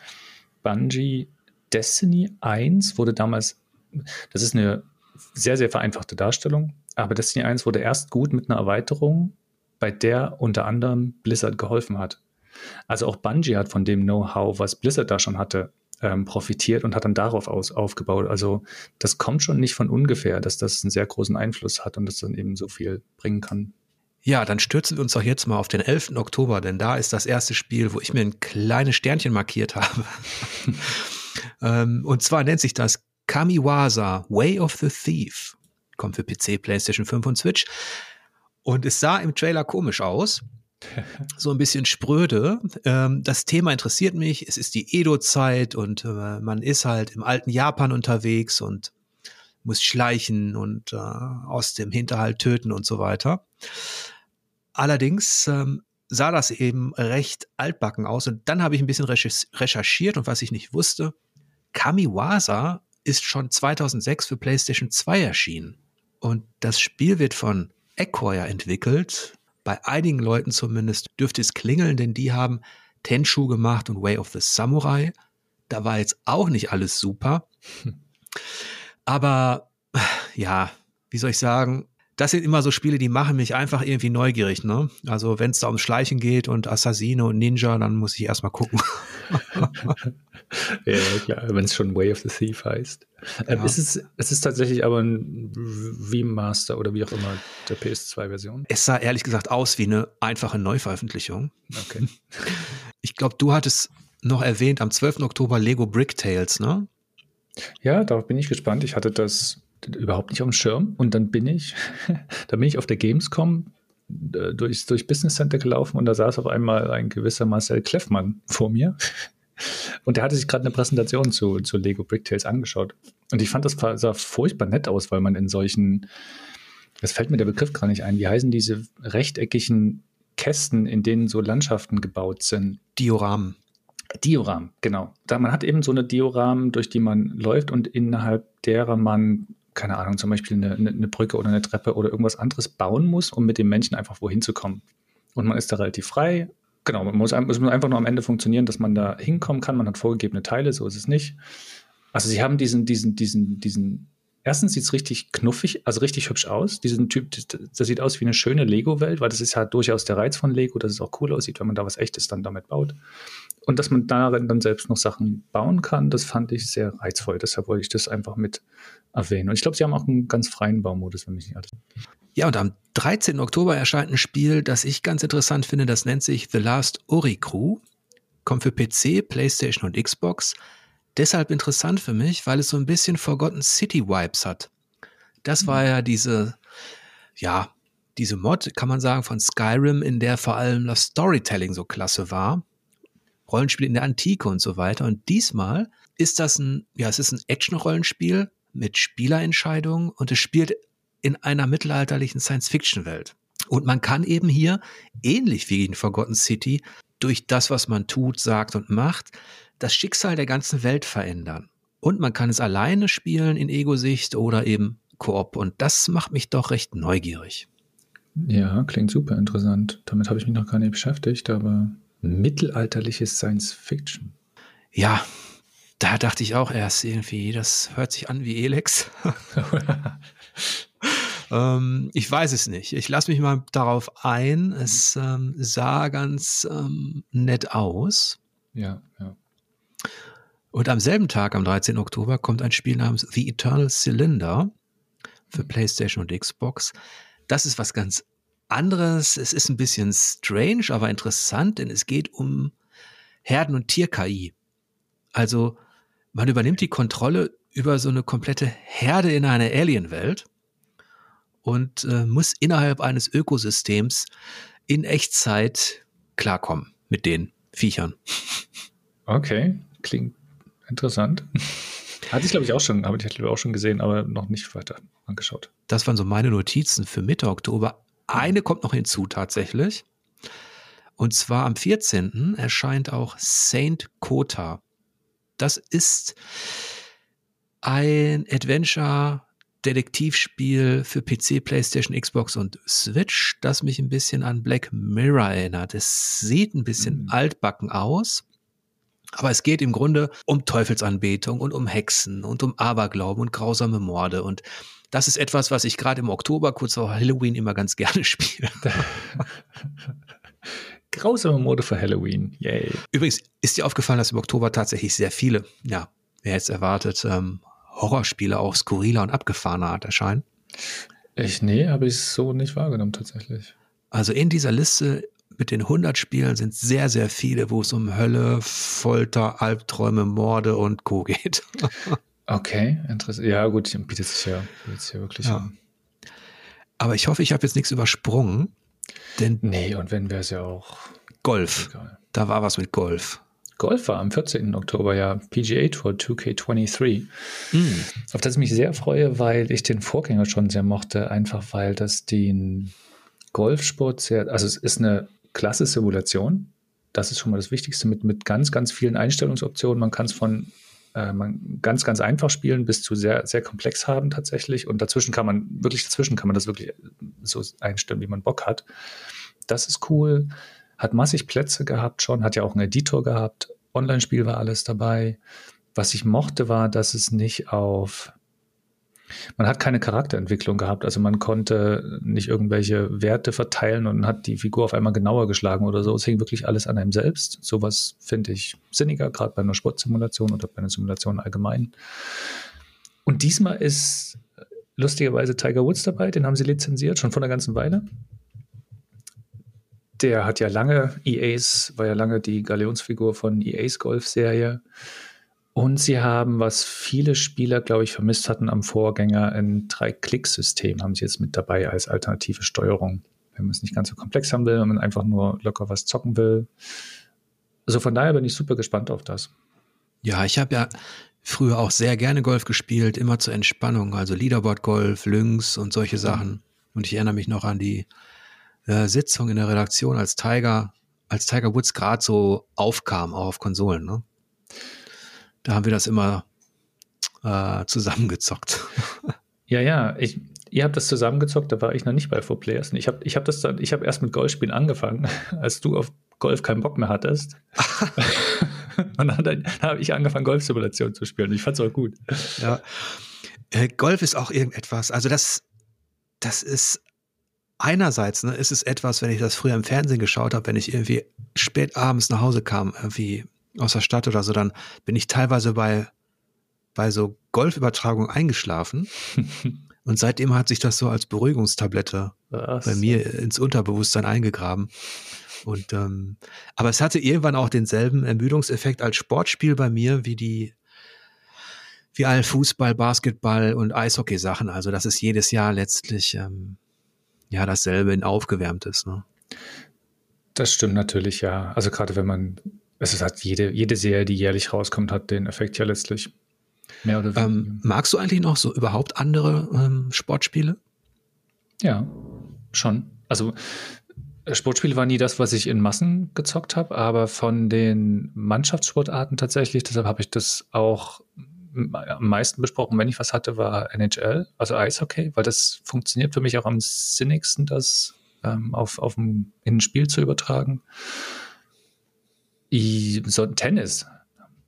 Bungie Destiny 1 wurde damals, das ist eine sehr, sehr vereinfachte Darstellung, aber Destiny 1 wurde erst gut mit einer Erweiterung, bei der unter anderem Blizzard geholfen hat. Also auch Bungie hat von dem Know-how, was Blizzard da schon hatte, ähm, profitiert und hat dann darauf aus, aufgebaut. Also das kommt schon nicht von ungefähr, dass das einen sehr großen Einfluss hat und das dann eben so viel bringen kann. Ja, dann stürzen wir uns doch jetzt mal auf den 11. Oktober, denn da ist das erste Spiel, wo ich mir ein kleines Sternchen markiert habe. ähm, und zwar nennt sich das Kamiwaza Way of the Thief. Kommt für PC, PlayStation 5 und Switch. Und es sah im Trailer komisch aus so ein bisschen spröde. Ähm, das Thema interessiert mich. Es ist die Edo-Zeit und äh, man ist halt im alten Japan unterwegs und muss schleichen und äh, aus dem Hinterhalt töten und so weiter. Allerdings ähm, sah das eben recht altbacken aus und dann habe ich ein bisschen recherchiert und was ich nicht wusste, Kamiwaza ist schon 2006 für PlayStation 2 erschienen und das Spiel wird von Acquire entwickelt, bei einigen Leuten zumindest dürfte es klingeln, denn die haben Tenshu gemacht und Way of the Samurai. Da war jetzt auch nicht alles super. Aber ja, wie soll ich sagen, das sind immer so Spiele, die machen mich einfach irgendwie neugierig. Ne? Also wenn es da ums Schleichen geht und Assassine und Ninja, dann muss ich erstmal gucken. ja, klar, wenn es schon Way of the Thief heißt. Ähm, ja. es, ist, es ist tatsächlich aber ein Remaster oder wie auch immer der PS2-Version. Es sah ehrlich gesagt aus wie eine einfache Neuveröffentlichung. Okay. Ich glaube, du hattest noch erwähnt am 12. Oktober Lego Brick Tales, ne? Ja, darauf bin ich gespannt. Ich hatte das überhaupt nicht auf dem Schirm und dann bin ich, da bin ich auf der Gamescom äh, durchs, durch Business Center gelaufen und da saß auf einmal ein gewisser Marcel Kleffmann vor mir und der hatte sich gerade eine Präsentation zu, zu Lego Bricktales angeschaut. Und ich fand, das sah furchtbar nett aus, weil man in solchen, es fällt mir der Begriff gar nicht ein, wie heißen diese rechteckigen Kästen, in denen so Landschaften gebaut sind? Dioramen. Dioramen, genau. Da man hat eben so eine Dioramen, durch die man läuft und innerhalb derer man, keine Ahnung, zum Beispiel eine, eine Brücke oder eine Treppe oder irgendwas anderes bauen muss, um mit dem Menschen einfach wohin zu kommen. Und man ist da relativ frei genau, man muss, es muss einfach nur am Ende funktionieren, dass man da hinkommen kann. Man hat vorgegebene Teile, so ist es nicht. Also sie haben diesen, diesen, diesen, diesen, erstens sieht es richtig knuffig, also richtig hübsch aus. Diesen Typ, das, sieht aus wie eine schöne Lego-Welt, weil das ist ja durchaus der Reiz von Lego, dass es auch cool aussieht, wenn man da was Echtes dann damit baut. Und dass man darin dann selbst noch Sachen bauen kann, das fand ich sehr reizvoll. Deshalb wollte ich das einfach mit erwähnen. Und ich glaube, sie haben auch einen ganz freien Baumodus, wenn mich nicht alles. Ja, und am 13. Oktober erscheint ein Spiel, das ich ganz interessant finde. Das nennt sich The Last Ori Crew. Kommt für PC, PlayStation und Xbox. Deshalb interessant für mich, weil es so ein bisschen Forgotten City Vibes hat. Das war ja diese, ja, diese Mod, kann man sagen, von Skyrim, in der vor allem das Storytelling so klasse war. Rollenspiel in der Antike und so weiter. Und diesmal ist das ein, ja, es ist ein Action-Rollenspiel mit Spielerentscheidungen und es spielt in einer mittelalterlichen Science-Fiction-Welt. Und man kann eben hier, ähnlich wie in Forgotten City, durch das, was man tut, sagt und macht, das Schicksal der ganzen Welt verändern. Und man kann es alleine spielen in Ego-Sicht oder eben Koop. Und das macht mich doch recht neugierig. Ja, klingt super interessant. Damit habe ich mich noch gar nicht beschäftigt, aber mittelalterliches Science Fiction. Ja, da dachte ich auch erst irgendwie, das hört sich an wie Elex. ähm, ich weiß es nicht. Ich lasse mich mal darauf ein. Es ähm, sah ganz ähm, nett aus. Ja, ja. Und am selben Tag, am 13. Oktober, kommt ein Spiel namens The Eternal Cylinder für PlayStation und Xbox. Das ist was ganz anderes. Es ist ein bisschen strange, aber interessant, denn es geht um Herden- und Tier-KI. Also man übernimmt die Kontrolle über so eine komplette Herde in einer Alien-Welt und äh, muss innerhalb eines Ökosystems in Echtzeit klarkommen mit den Viechern. Okay, klingt interessant. Hatte ich, glaube ich, auch schon, habe ich auch schon gesehen, aber noch nicht weiter angeschaut. Das waren so meine Notizen für Mitte Oktober. Eine kommt noch hinzu tatsächlich. Und zwar am 14. erscheint auch Saint Kota. Das ist ein Adventure Detektivspiel für PC, PlayStation, Xbox und Switch, das mich ein bisschen an Black Mirror erinnert. Es sieht ein bisschen mhm. altbacken aus, aber es geht im Grunde um Teufelsanbetung und um Hexen und um Aberglauben und grausame Morde. Und das ist etwas, was ich gerade im Oktober, kurz vor Halloween, immer ganz gerne spiele. grausame Morde für Halloween. Yay. Übrigens ist dir aufgefallen, dass im Oktober tatsächlich sehr viele, ja, wer jetzt erwartet, ähm, Horrorspiele auch skurriler und abgefahrener Art erscheinen? Ich, nee, habe ich so nicht wahrgenommen tatsächlich. Also in dieser Liste mit den 100 Spielen sind sehr, sehr viele, wo es um Hölle, Folter, Albträume, Morde und Co. geht. okay, interessant. Ja, gut, bietet sich ja, bietet sich ja wirklich ja. an. Aber ich hoffe, ich habe jetzt nichts übersprungen. Denn nee, und wenn wäre es ja auch. Golf. Egal. Da war was mit Golf. Golf war am 14. Oktober ja PGA Tour 2K23, mm. auf das ich mich sehr freue, weil ich den Vorgänger schon sehr mochte, einfach weil das den Golfsport sehr, also es ist eine klasse Simulation, das ist schon mal das Wichtigste mit, mit ganz, ganz vielen Einstellungsoptionen. Man kann es von äh, man ganz, ganz einfach spielen bis zu sehr, sehr komplex haben tatsächlich. Und dazwischen kann man, wirklich dazwischen kann man das wirklich so einstellen, wie man Bock hat. Das ist cool. Hat massig Plätze gehabt schon, hat ja auch einen Editor gehabt. Online-Spiel war alles dabei. Was ich mochte, war, dass es nicht auf man hat keine Charakterentwicklung gehabt, also man konnte nicht irgendwelche Werte verteilen und hat die Figur auf einmal genauer geschlagen oder so. Es hing wirklich alles an einem selbst. Sowas finde ich sinniger, gerade bei einer Sportsimulation oder bei einer Simulation allgemein. Und diesmal ist lustigerweise Tiger Woods dabei, den haben sie lizenziert, schon vor einer ganzen Weile. Der hat ja lange EAs, war ja lange die Galeonsfigur von EAs Golf-Serie. Und sie haben, was viele Spieler, glaube ich, vermisst hatten am Vorgänger, ein Drei-Klick-System haben sie jetzt mit dabei als alternative Steuerung. Wenn man es nicht ganz so komplex haben will, wenn man einfach nur locker was zocken will. Also von daher bin ich super gespannt auf das. Ja, ich habe ja früher auch sehr gerne Golf gespielt, immer zur Entspannung, also Leaderboard-Golf, Lynx und solche Sachen. Und ich erinnere mich noch an die äh, Sitzung in der Redaktion, als Tiger, als Tiger Woods gerade so aufkam, auch auf Konsolen. Ne? Da haben wir das immer äh, zusammengezockt. Ja, ja, ich, ihr habt das zusammengezockt, da war ich noch nicht bei Four Players. Ich habe ich hab das dann, ich habe erst mit Golfspielen angefangen, als du auf Golf keinen Bock mehr hattest. Und dann, dann habe ich angefangen, Golfsimulation zu spielen. Ich fand es auch gut. Ja. Äh, Golf ist auch irgendetwas, also das, das ist einerseits ne, ist es etwas, wenn ich das früher im Fernsehen geschaut habe, wenn ich irgendwie spät abends nach Hause kam, irgendwie aus der Stadt oder so, dann bin ich teilweise bei, bei so Golfübertragungen eingeschlafen. Und seitdem hat sich das so als Beruhigungstablette Was? bei mir ins Unterbewusstsein eingegraben. Und ähm, aber es hatte irgendwann auch denselben Ermüdungseffekt als Sportspiel bei mir wie die wie all Fußball, Basketball und Eishockey-Sachen. Also das ist jedes Jahr letztlich ähm, ja dasselbe in aufgewärmtes. Ne? Das stimmt natürlich, ja. Also gerade wenn man, es hat jede, jede Serie, die jährlich rauskommt, hat den Effekt ja letztlich. Mehr oder weniger. Ähm, magst du eigentlich noch so überhaupt andere ähm, Sportspiele? Ja, schon. Also Sportspiele war nie das, was ich in Massen gezockt habe, aber von den Mannschaftssportarten tatsächlich, deshalb habe ich das auch am meisten besprochen, wenn ich was hatte, war NHL, also Eishockey, weil das funktioniert für mich auch am sinnigsten, das ähm, auf, auf ein, in ein Spiel zu übertragen. I, so Tennis.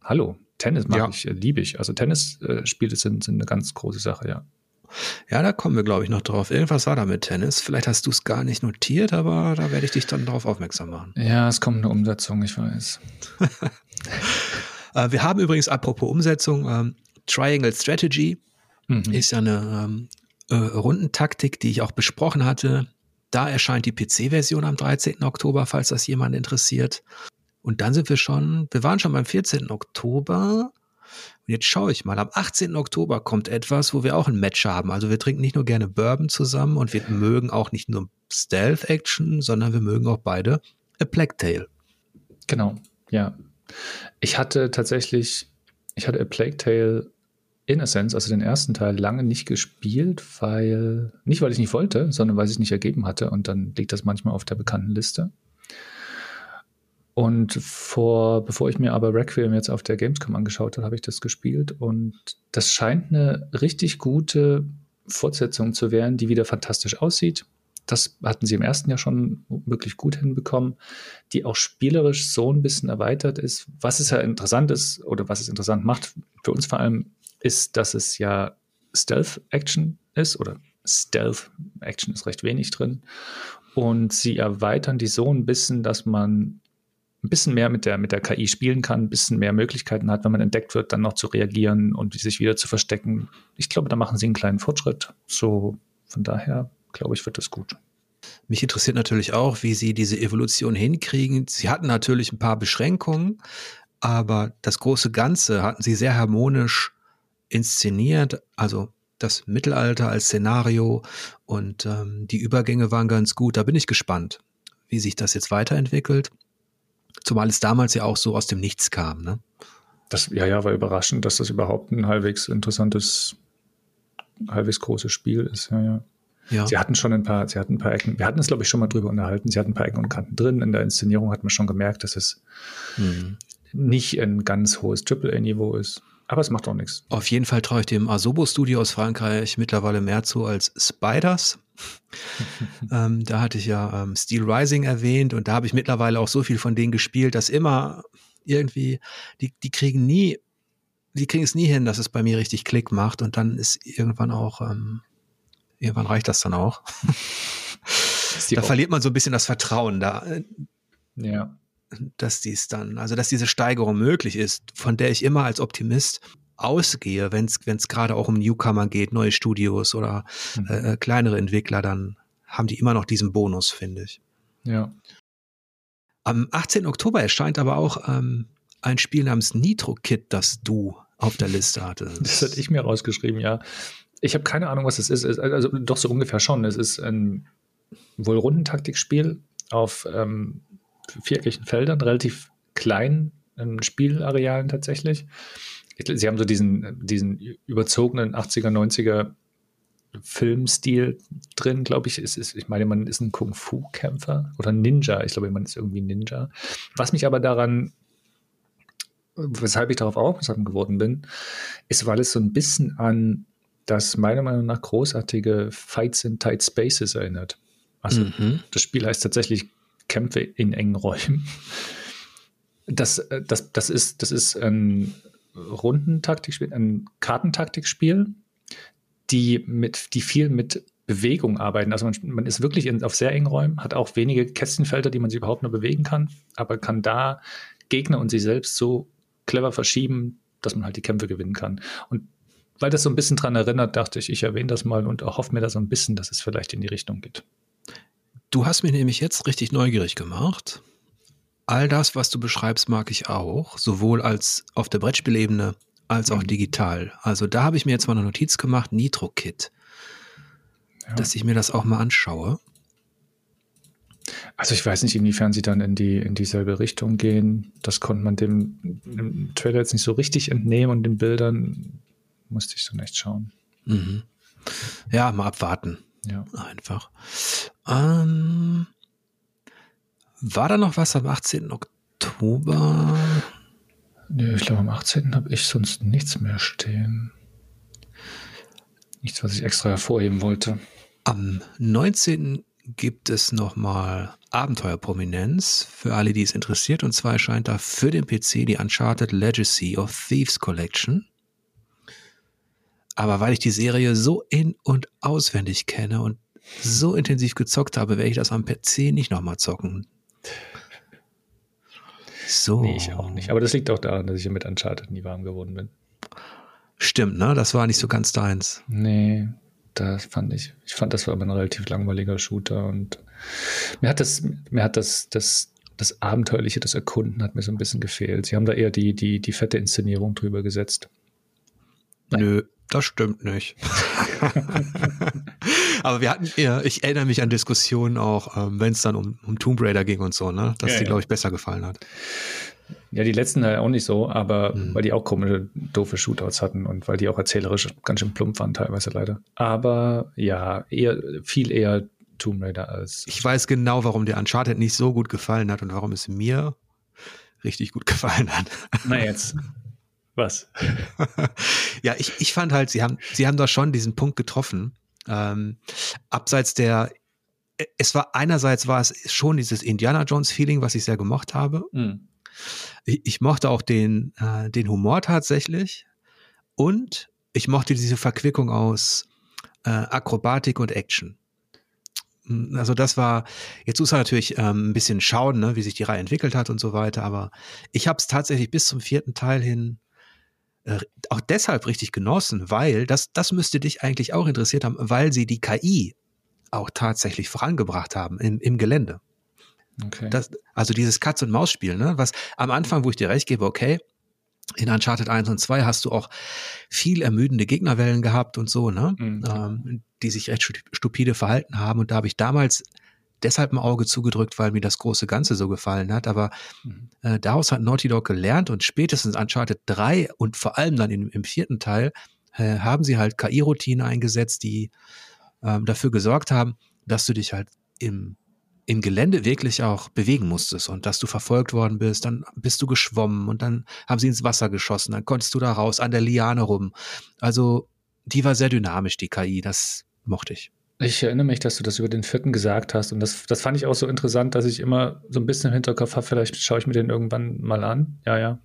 Hallo, Tennis mag ja. ich, äh, liebe ich. Also Tennisspiele äh, sind, sind eine ganz große Sache, ja. Ja, da kommen wir, glaube ich, noch drauf. Irgendwas war da mit Tennis. Vielleicht hast du es gar nicht notiert, aber da werde ich dich dann darauf aufmerksam machen. Ja, es kommt eine Umsetzung, ich weiß. Äh, wir haben übrigens, apropos Umsetzung, ähm, Triangle Strategy Mhm. ist ja eine ähm, äh, Rundentaktik, die ich auch besprochen hatte. Da erscheint die PC-Version am 13. Oktober, falls das jemand interessiert. Und dann sind wir schon, wir waren schon beim 14. Oktober. Und jetzt schaue ich mal, am 18. Oktober kommt etwas, wo wir auch ein Match haben. Also wir trinken nicht nur gerne Bourbon zusammen und wir mögen auch nicht nur Stealth-Action, sondern wir mögen auch beide A Plague Tale. Genau, ja. Ich hatte tatsächlich, ich hatte A Plague Tale Innocence, also den ersten Teil, lange nicht gespielt, weil, nicht weil ich nicht wollte, sondern weil es sich nicht ergeben hatte und dann liegt das manchmal auf der bekannten Liste. Und vor, bevor ich mir aber Requiem jetzt auf der Gamescom angeschaut habe, habe ich das gespielt und das scheint eine richtig gute Fortsetzung zu werden, die wieder fantastisch aussieht. Das hatten sie im ersten Jahr schon wirklich gut hinbekommen, die auch spielerisch so ein bisschen erweitert ist. Was es ja interessant ist oder was es interessant macht, für uns vor allem, ist, dass es ja Stealth-Action ist oder Stealth-Action ist recht wenig drin. Und sie erweitern die so ein bisschen, dass man ein bisschen mehr mit der, mit der KI spielen kann, ein bisschen mehr Möglichkeiten hat, wenn man entdeckt wird, dann noch zu reagieren und sich wieder zu verstecken. Ich glaube, da machen sie einen kleinen Fortschritt. So, von daher glaube ich, wird das gut. Mich interessiert natürlich auch, wie sie diese Evolution hinkriegen. Sie hatten natürlich ein paar Beschränkungen, aber das große Ganze hatten sie sehr harmonisch inszeniert. Also das Mittelalter als Szenario und ähm, die Übergänge waren ganz gut. Da bin ich gespannt, wie sich das jetzt weiterentwickelt. Zumal es damals ja auch so aus dem Nichts kam. Ne? Das, ja, ja, war überraschend, dass das überhaupt ein halbwegs interessantes, halbwegs großes Spiel ist. Ja, ja. Ja. Sie hatten schon ein paar, sie hatten ein paar Ecken, wir hatten es, glaube ich, schon mal drüber unterhalten, sie hatten ein paar Ecken und Kanten drin. In der Inszenierung hat man schon gemerkt, dass es mhm. nicht ein ganz hohes AAA-Niveau ist. Aber es macht auch nichts. Auf jeden Fall traue ich dem Asobo-Studio aus Frankreich mittlerweile mehr zu als Spiders. ähm, da hatte ich ja ähm, Steel Rising erwähnt und da habe ich mittlerweile auch so viel von denen gespielt, dass immer irgendwie, die, die kriegen nie, die kriegen es nie hin, dass es bei mir richtig Klick macht und dann ist irgendwann auch ähm, irgendwann reicht das dann auch. da verliert man so ein bisschen das Vertrauen da. Äh, ja. Dass dies dann, also dass diese Steigerung möglich ist, von der ich immer als Optimist ausgehe, wenn es gerade auch um Newcomer geht, neue Studios oder mhm. äh, kleinere Entwickler, dann haben die immer noch diesen Bonus, finde ich. Ja. Am 18. Oktober erscheint aber auch ähm, ein Spiel namens Nitro Kit, das du auf der Liste hattest. Das hatte ich mir rausgeschrieben, ja. Ich habe keine Ahnung, was es ist. Also doch so ungefähr schon. Es ist ein wohl Rundentaktikspiel auf ähm, viereckigen Feldern, relativ kleinen ähm, Spielarealen tatsächlich. Sie haben so diesen, diesen überzogenen 80er, 90er Filmstil drin, glaube ich. Es ist, ich meine, man ist ein Kung-Fu-Kämpfer oder Ninja. Ich glaube, man ist irgendwie Ninja. Was mich aber daran, weshalb ich darauf aufmerksam geworden bin, ist, weil es so ein bisschen an das meiner Meinung nach großartige Fights in Tight Spaces erinnert. Also mhm. das Spiel heißt tatsächlich Kämpfe in engen Räumen. Das, äh, das, das, ist, das ist ein Rundentaktikspiel, ein Kartentaktikspiel, die, mit, die viel mit Bewegung arbeiten. Also man, man ist wirklich in, auf sehr engen Räumen, hat auch wenige Kästchenfelder, die man sich überhaupt nur bewegen kann, aber kann da Gegner und sich selbst so clever verschieben, dass man halt die Kämpfe gewinnen kann. Und weil das so ein bisschen dran erinnert, dachte ich, ich erwähne das mal und erhoffe mir da so ein bisschen, dass es vielleicht in die Richtung geht. Du hast mich nämlich jetzt richtig neugierig gemacht. All das, was du beschreibst, mag ich auch, sowohl als auf der Brettspielebene als auch mhm. digital. Also da habe ich mir jetzt mal eine Notiz gemacht, Nitro Kit, ja. dass ich mir das auch mal anschaue. Also ich weiß nicht, inwiefern sie dann in die in dieselbe Richtung gehen. Das konnte man dem, dem Trailer jetzt nicht so richtig entnehmen und den Bildern musste ich dann echt schauen. Mhm. Ja, mal abwarten. Ja. Einfach. Ähm, war da noch was am 18. Oktober? Nee, ich glaube, am 18. habe ich sonst nichts mehr stehen. Nichts, was ich extra hervorheben wollte. Am 19. gibt es nochmal Abenteuerprominenz für alle, die es interessiert. Und zwar erscheint da für den PC die Uncharted Legacy of Thieves Collection. Aber weil ich die Serie so in- und auswendig kenne und so intensiv gezockt habe, werde ich das am PC nicht nochmal zocken. So. Nee, ich auch nicht. Aber das liegt auch daran, dass ich mit Uncharted nie warm geworden bin. Stimmt, ne? Das war nicht so ganz deins. Nee, das fand ich. Ich fand, das war immer ein relativ langweiliger Shooter und mir hat das, mir hat das, das, das Abenteuerliche, das Erkunden hat mir so ein bisschen gefehlt. Sie haben da eher die, die, die fette Inszenierung drüber gesetzt. Nö, das stimmt nicht. Aber wir hatten ja, ich erinnere mich an Diskussionen auch, ähm, wenn es dann um, um Tomb Raider ging und so, ne? Dass Ja, die, glaube ich, besser gefallen hat. Ja, die letzten halt auch nicht so, aber Mhm. weil die auch komische, doofe Shootouts hatten und weil die auch erzählerisch ganz schön plump waren teilweise leider. Aber ja, eher, viel eher Tomb Raider als. Ich weiß genau, warum dir Uncharted nicht so gut gefallen hat und warum es mir richtig gut gefallen hat. Na jetzt. Was? ja, ich, ich fand halt, sie haben, sie haben da schon diesen Punkt getroffen. Ähm, abseits der, es war einerseits war es schon dieses Indiana Jones Feeling, was ich sehr gemocht habe. Hm. Ich, ich mochte auch den, äh, den Humor tatsächlich. Und ich mochte diese Verquickung aus äh, Akrobatik und Action. Mm, Also das war, jetzt muss man natürlich ähm, ein bisschen schauen, ne, wie sich die Reihe entwickelt hat und so weiter, aber ich habe es tatsächlich bis zum vierten Teil hin äh, auch deshalb richtig genossen, weil das, das müsste dich eigentlich auch interessiert haben, weil sie die KI auch tatsächlich vorangebracht haben im, im Gelände. Okay. Das, also dieses Katz-und-Maus-Spiel, ne? Was am Anfang, wo ich dir recht gebe, okay, in Uncharted 1 und 2 hast du auch viel ermüdende Gegnerwellen gehabt und so, ne? Mhm. Ähm, die sich recht stu- stupide verhalten haben. Und da habe ich damals deshalb ein Auge zugedrückt, weil mir das große Ganze so gefallen hat. Aber Mhm. äh, daraus hat Naughty Dog gelernt und spätestens Uncharted 3 und vor allem dann im, im vierten Teil äh, haben sie halt KI-Routinen eingesetzt, die ähm, dafür gesorgt haben, dass du dich halt im, im Gelände wirklich auch bewegen musstest und dass du verfolgt worden bist, dann bist du geschwommen und dann haben sie ins Wasser geschossen, dann konntest du da raus an der Liane rum. Also die war sehr dynamisch, die KI, das mochte ich. Ich erinnere mich, dass du das über den vierten gesagt hast und das, das fand ich auch so interessant, dass ich immer so ein bisschen im Hinterkopf habe, vielleicht schaue ich mir den irgendwann mal an. Ja, ja.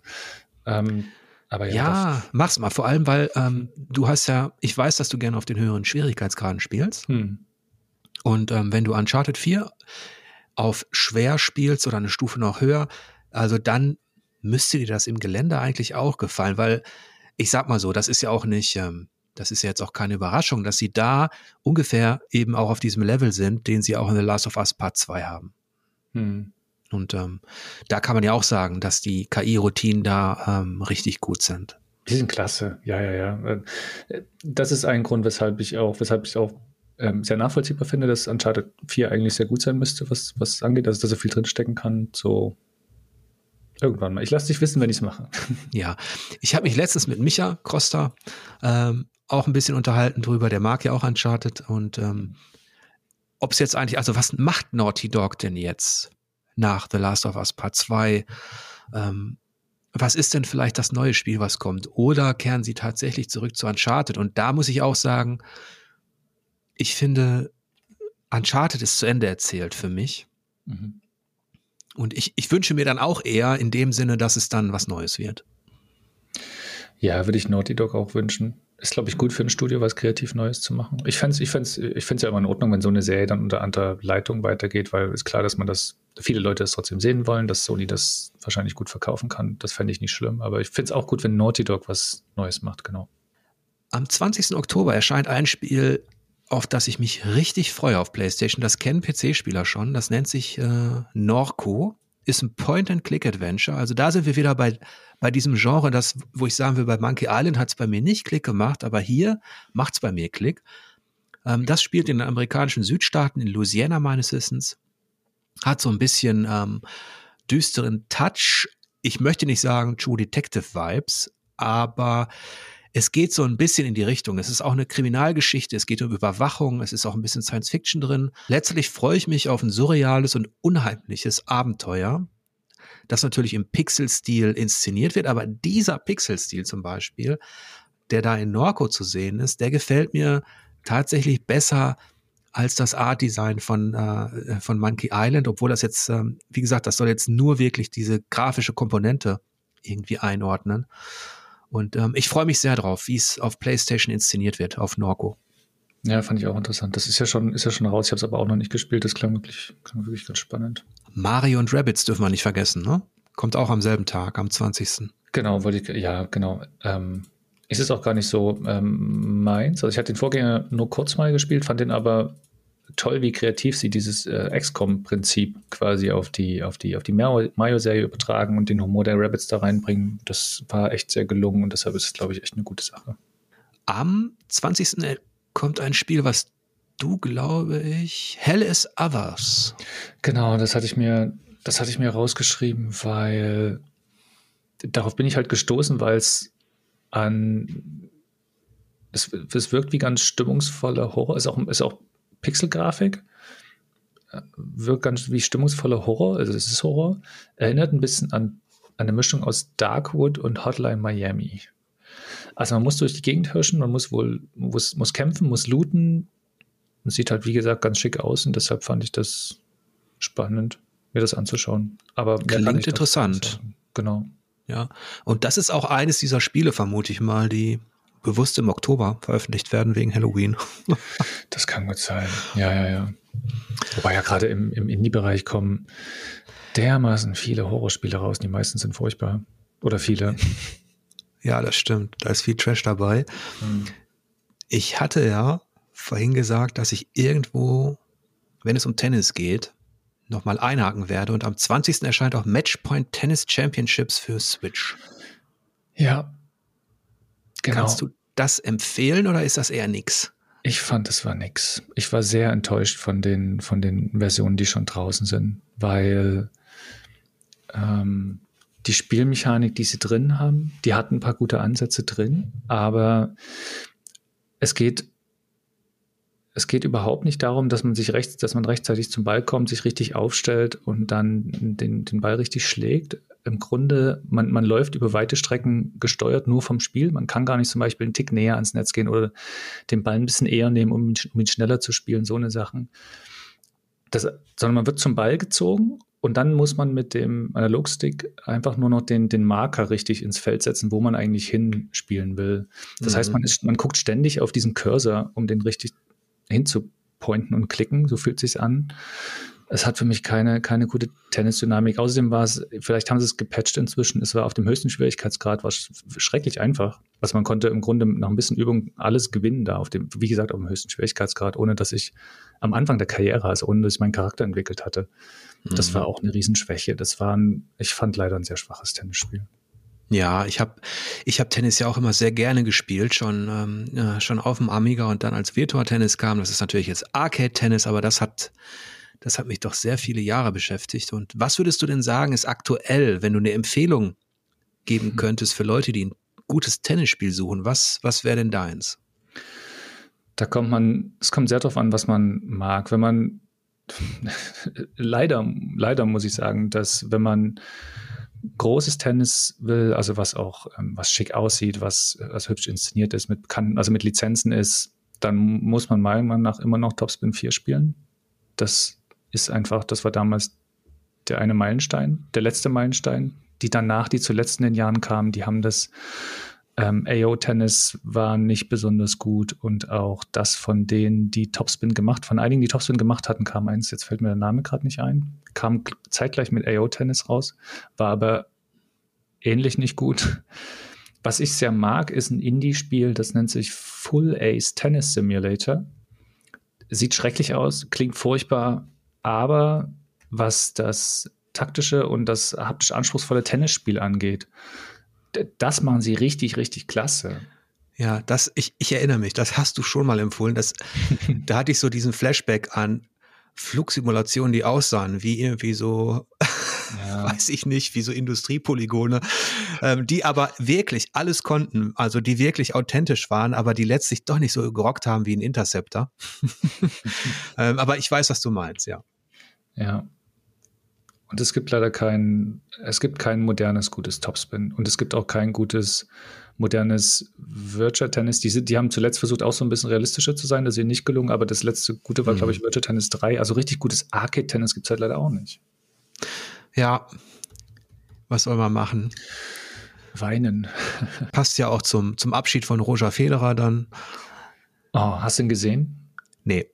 Ähm, aber ja, Ja, mach's mal, vor allem, weil ähm, du hast ja, ich weiß, dass du gerne auf den höheren Schwierigkeitsgraden spielst. hm. Und ähm, wenn du Uncharted 4 auf schwer spielst oder eine Stufe noch höher, also dann müsste dir das im Gelände eigentlich auch gefallen, weil ich sag mal so, das ist ja auch nicht, ähm, das ist ja jetzt auch keine Überraschung, dass sie da ungefähr eben auch auf diesem Level sind, den sie auch in The Last of Us Part 2 haben. Hm. Und ähm, da kann man ja auch sagen, dass die KI-Routinen da ähm, richtig gut sind. Die sind klasse, ja, ja, ja. Äh, Das ist ein Grund, weshalb ich auch, weshalb ich auch ähm, sehr nachvollziehbar finde, dass Uncharted 4 eigentlich sehr gut sein müsste, was, was angeht, also dass er viel drinstecken kann. So irgendwann mal. Ich lasse dich wissen, wenn ich es mache. Ja, ich habe mich letztens mit Micha Costa ähm, auch ein bisschen unterhalten drüber. Der mag ja auch Uncharted und ähm, ob es jetzt eigentlich, also was macht Naughty Dog denn jetzt nach The Last of Us Part 2? Ähm, was ist denn vielleicht das neue Spiel, was kommt? Oder kehren sie tatsächlich zurück zu Uncharted? Und da muss ich auch sagen, ich finde, Uncharted ist zu Ende erzählt für mich. Mhm. Und ich, ich wünsche mir dann auch eher in dem Sinne, dass es dann was Neues wird. Ja, würde ich Naughty Dog auch wünschen. Ist, glaube ich, gut für ein Studio, was kreativ Neues zu machen. Ich fände es ich fänd's, ich fänd's ja immer in Ordnung, wenn so eine Serie dann unter anderer Leitung weitergeht, weil ist klar, dass man das, viele Leute es trotzdem sehen wollen, dass Sony das wahrscheinlich gut verkaufen kann. Das fände ich nicht schlimm. Aber ich finde es auch gut, wenn Naughty Dog was Neues macht, genau. Am 20. Oktober erscheint ein Spiel, auf das ich mich richtig freue auf PlayStation. Das kennen PC-Spieler schon. Das nennt sich äh, Norco. Ist ein Point-and-Click-Adventure. Also da sind wir wieder bei, bei diesem Genre, das, wo ich sagen will, bei Monkey Island hat es bei mir nicht Klick gemacht, aber hier macht es bei mir Klick. Ähm, das spielt in den amerikanischen Südstaaten, in Louisiana meines Wissens. Hat so ein bisschen ähm, düsteren Touch. Ich möchte nicht sagen True Detective Vibes, aber es geht so ein bisschen in die Richtung. Es ist auch eine Kriminalgeschichte, es geht um Überwachung, es ist auch ein bisschen Science Fiction drin. Letztlich freue ich mich auf ein surreales und unheimliches Abenteuer, das natürlich im Pixel-Stil inszeniert wird, aber dieser Pixel-Stil zum Beispiel, der da in Norco zu sehen ist, der gefällt mir tatsächlich besser als das Art-Design von, äh, von Monkey Island, obwohl das jetzt, ähm, wie gesagt, das soll jetzt nur wirklich diese grafische Komponente irgendwie einordnen. Und ähm, ich freue mich sehr drauf, wie es auf PlayStation inszeniert wird, auf Norco. Ja, fand ich auch interessant. Das ist ja schon, ist ja schon raus. Ich habe es aber auch noch nicht gespielt. Das klang wirklich, klang wirklich ganz spannend. Mario und Rabbits dürfen wir nicht vergessen, ne? Kommt auch am selben Tag, am 20. Genau, wollte ich, ja, genau. Ähm, ist es auch gar nicht so ähm, meins. Also ich hatte den Vorgänger nur kurz mal gespielt, fand den aber toll, wie kreativ sie dieses äh, XCOM-Prinzip quasi auf die, auf die, auf die Mario-Serie übertragen und den Humor der Rabbits da reinbringen. Das war echt sehr gelungen und deshalb ist es, glaube ich, echt eine gute Sache. Am 20. kommt ein Spiel, was du, glaube ich, Hell is Others. Genau, das hatte ich mir, das hatte ich mir rausgeschrieben, weil darauf bin ich halt gestoßen, weil es an es, es wirkt wie ganz stimmungsvoller Horror, ist auch, ist auch Pixelgrafik, wirkt ganz wie stimmungsvoller Horror, also es ist Horror, erinnert ein bisschen an, an eine Mischung aus Darkwood und Hotline Miami. Also man muss durch die Gegend hirschen, man muss wohl, muss, muss kämpfen, muss looten. Und sieht halt, wie gesagt, ganz schick aus und deshalb fand ich das spannend, mir das anzuschauen. Aber klingt interessant. Genau. Ja, und das ist auch eines dieser Spiele, vermute ich mal, die bewusst im Oktober veröffentlicht werden wegen Halloween. das kann gut sein. Ja, ja, ja. Wobei ja gerade im, im Indie-Bereich kommen dermaßen viele Horrorspiele raus. Die meisten sind furchtbar. Oder viele. Ja, das stimmt. Da ist viel Trash dabei. Hm. Ich hatte ja vorhin gesagt, dass ich irgendwo, wenn es um Tennis geht, nochmal einhaken werde. Und am 20. erscheint auch Matchpoint Tennis Championships für Switch. Ja. Genau. Kannst du das empfehlen oder ist das eher nix? Ich fand, es war nix. Ich war sehr enttäuscht von den, von den Versionen, die schon draußen sind, weil ähm, die Spielmechanik, die sie drin haben, die hatten ein paar gute Ansätze drin, aber es geht es geht überhaupt nicht darum, dass man sich rechts, dass man rechtzeitig zum Ball kommt, sich richtig aufstellt und dann den, den Ball richtig schlägt. Im Grunde, man, man läuft über weite Strecken gesteuert nur vom Spiel. Man kann gar nicht zum Beispiel einen Tick näher ans Netz gehen oder den Ball ein bisschen eher nehmen, um ihn, um ihn schneller zu spielen, so eine Sachen. Das, sondern man wird zum Ball gezogen und dann muss man mit dem Analogstick einfach nur noch den, den Marker richtig ins Feld setzen, wo man eigentlich hinspielen will. Das mhm. heißt, man, ist, man guckt ständig auf diesen Cursor, um den richtig hinzupointen und klicken, so fühlt sich an. Es hat für mich keine, keine gute Tennisdynamik. Außerdem war es, vielleicht haben sie es gepatcht inzwischen, es war auf dem höchsten Schwierigkeitsgrad, war schrecklich einfach. Also man konnte im Grunde nach ein bisschen Übung alles gewinnen da auf dem, wie gesagt, auf dem höchsten Schwierigkeitsgrad, ohne dass ich am Anfang der Karriere, also ohne dass ich meinen Charakter entwickelt hatte. Das mhm. war auch eine Riesenschwäche. Das war ein, ich fand leider ein sehr schwaches Tennisspiel. Ja, ich habe ich hab Tennis ja auch immer sehr gerne gespielt, schon, ähm, ja, schon auf dem Amiga und dann als Virtua Tennis kam. Das ist natürlich jetzt Arcade Tennis, aber das hat, das hat mich doch sehr viele Jahre beschäftigt. Und was würdest du denn sagen, ist aktuell, wenn du eine Empfehlung geben mhm. könntest für Leute, die ein gutes Tennisspiel suchen? Was, was wäre denn deins? Da kommt man, es kommt sehr darauf an, was man mag. Wenn man leider, leider muss ich sagen, dass wenn man großes Tennis will, also was auch, ähm, was schick aussieht, was, was hübsch inszeniert ist, mit bekannten, also mit Lizenzen ist, dann muss man meiner Meinung nach immer noch Topspin 4 spielen. Das ist einfach, das war damals der eine Meilenstein, der letzte Meilenstein. Die danach, die zuletzt in den Jahren kamen, die haben das ähm, AO-Tennis war nicht besonders gut und auch das von denen, die Topspin gemacht, von einigen, die Topspin gemacht hatten, kam eins, jetzt fällt mir der Name gerade nicht ein, kam zeitgleich mit AO-Tennis raus, war aber ähnlich nicht gut. Was ich sehr mag, ist ein Indie-Spiel, das nennt sich Full Ace Tennis Simulator. Sieht schrecklich aus, klingt furchtbar, aber was das taktische und das haptisch anspruchsvolle Tennisspiel angeht, das machen sie richtig, richtig klasse. Ja, das, ich, ich erinnere mich, das hast du schon mal empfohlen. Das, da hatte ich so diesen Flashback an Flugsimulationen, die aussahen, wie irgendwie so, ja. weiß ich nicht, wie so Industriepolygone, ähm, die aber wirklich alles konnten, also die wirklich authentisch waren, aber die letztlich doch nicht so gerockt haben wie ein Interceptor. ähm, aber ich weiß, was du meinst, ja. Ja, und es gibt leider kein, es gibt kein modernes, gutes Topspin. Und es gibt auch kein gutes, modernes Virtual Tennis. Die, die haben zuletzt versucht, auch so ein bisschen realistischer zu sein. Das ist ihnen nicht gelungen. Aber das letzte gute war, mhm. glaube ich, Virtual Tennis 3. Also richtig gutes Arcade Tennis gibt es halt leider auch nicht. Ja. Was soll man machen? Weinen. Passt ja auch zum, zum Abschied von Roger Federer dann. Oh, hast du ihn gesehen? Nee.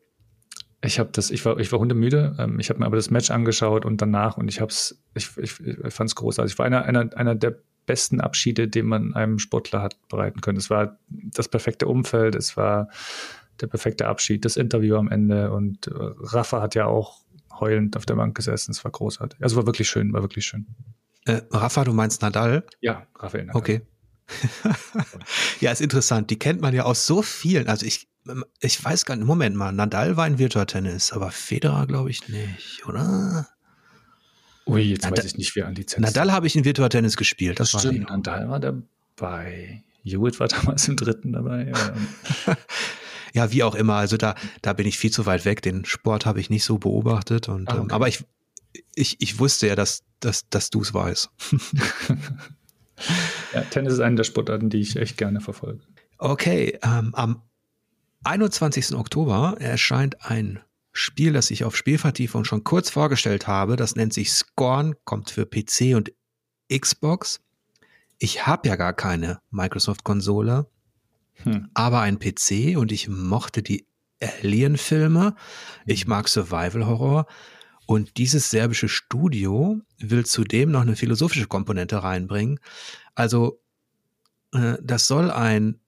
Ich habe das, ich war, ich war hundemüde. Ähm, ich habe mir aber das Match angeschaut und danach und ich hab's, ich, ich, ich fand es großartig. Ich war einer, einer, einer der besten Abschiede, den man einem Sportler hat bereiten können. Es war das perfekte Umfeld, es war der perfekte Abschied, das Interview am Ende und äh, Rafa hat ja auch heulend auf der Bank gesessen. Es war großartig. Also war wirklich schön, war wirklich schön. Äh, Rafa, du meinst Nadal? Ja, Rafael Nadal. Okay. ja, ist interessant. Die kennt man ja aus so vielen. Also ich, ich weiß gar nicht, Moment mal, Nadal war in Virtual-Tennis, aber Federer glaube ich nicht, oder? Ui, jetzt Nadal, weiß ich nicht, wer an Lizenz Nadal habe ich in Virtual-Tennis gespielt. Das, stimmt, Nadal war dabei. Hewitt war damals im dritten dabei. Ja. ja, wie auch immer. Also da, da bin ich viel zu weit weg. Den Sport habe ich nicht so beobachtet. Und, ah, ähm, okay. ähm, aber ich, ich, ich wusste ja, dass, dass, dass du es weißt. ja, Tennis ist eine der Sportarten, die ich echt gerne verfolge. Okay, ähm, am 21. Oktober erscheint ein Spiel, das ich auf Spielvertiefung schon kurz vorgestellt habe. Das nennt sich Scorn, kommt für PC und Xbox. Ich habe ja gar keine Microsoft-Konsole, hm. aber ein PC und ich mochte die Alien-Filme. Ich mag Survival-Horror. Und dieses serbische Studio will zudem noch eine philosophische Komponente reinbringen. Also, äh, das soll ein,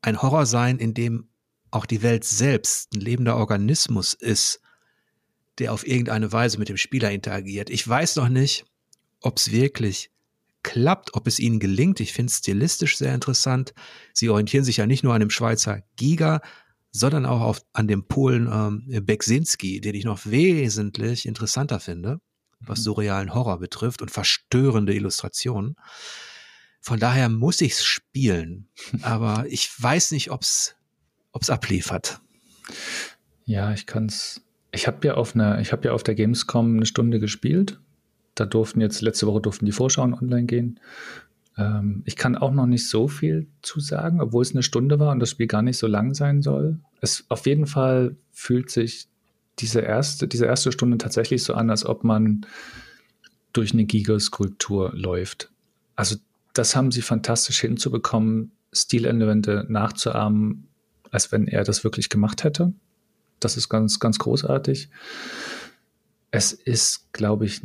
ein Horror sein, in dem auch die Welt selbst ein lebender Organismus ist, der auf irgendeine Weise mit dem Spieler interagiert. Ich weiß noch nicht, ob es wirklich klappt, ob es ihnen gelingt. Ich finde es stilistisch sehr interessant. Sie orientieren sich ja nicht nur an dem Schweizer Giga, sondern auch auf, an dem Polen ähm, Beksinski, den ich noch wesentlich interessanter finde, was mhm. surrealen Horror betrifft und verstörende Illustrationen. Von daher muss ich es spielen, aber ich weiß nicht, ob es abliefert. Ja, ich kann es. Ich habe ja auf einer, ich habe ja auf der Gamescom eine Stunde gespielt da durften jetzt, letzte Woche durften die Vorschauen online gehen. Ähm, ich kann auch noch nicht so viel zu sagen, obwohl es eine Stunde war und das Spiel gar nicht so lang sein soll. Es auf jeden Fall fühlt sich diese erste, diese erste Stunde tatsächlich so an, als ob man durch eine Gigaskulptur läuft. Also das haben sie fantastisch hinzubekommen, Stilelemente nachzuahmen, als wenn er das wirklich gemacht hätte. Das ist ganz, ganz großartig. Es ist, glaube ich,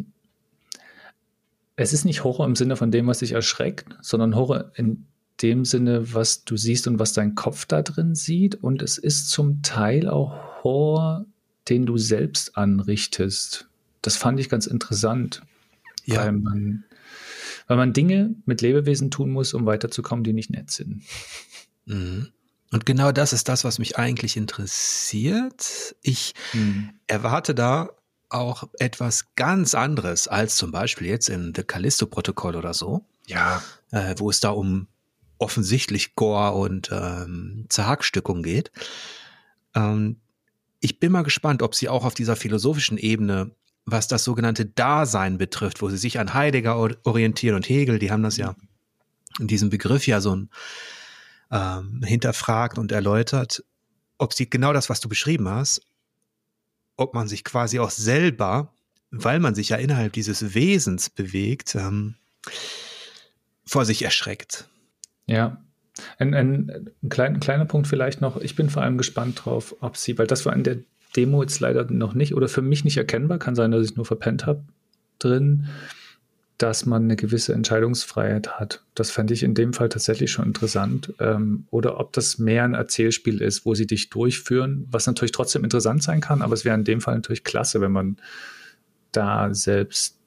es ist nicht Horror im Sinne von dem, was dich erschreckt, sondern Horror in dem Sinne, was du siehst und was dein Kopf da drin sieht. Und es ist zum Teil auch Horror, den du selbst anrichtest. Das fand ich ganz interessant. Ja. Weil man, weil man Dinge mit Lebewesen tun muss, um weiterzukommen, die nicht nett sind. Mhm. Und genau das ist das, was mich eigentlich interessiert. Ich mhm. erwarte da auch etwas ganz anderes als zum Beispiel jetzt in The Callisto-Protokoll oder so. Ja. Äh, wo es da um offensichtlich Gore und ähm, Zerhackstückung geht. Ähm, ich bin mal gespannt, ob sie auch auf dieser philosophischen Ebene, was das sogenannte Dasein betrifft, wo sie sich an Heidegger orientieren und Hegel, die haben das ja in diesem Begriff ja so ein ähm, hinterfragt und erläutert, ob sie genau das, was du beschrieben hast, ob man sich quasi auch selber, weil man sich ja innerhalb dieses Wesens bewegt, ähm, vor sich erschreckt. Ja. Ein, ein, ein, klein, ein kleiner Punkt vielleicht noch. Ich bin vor allem gespannt drauf, ob sie, weil das war in der Demo jetzt leider noch nicht oder für mich nicht erkennbar, kann sein, dass ich nur verpennt habe drin, dass man eine gewisse Entscheidungsfreiheit hat. Das fände ich in dem Fall tatsächlich schon interessant. Ähm, oder ob das mehr ein Erzählspiel ist, wo sie dich durchführen, was natürlich trotzdem interessant sein kann, aber es wäre in dem Fall natürlich klasse, wenn man da selbst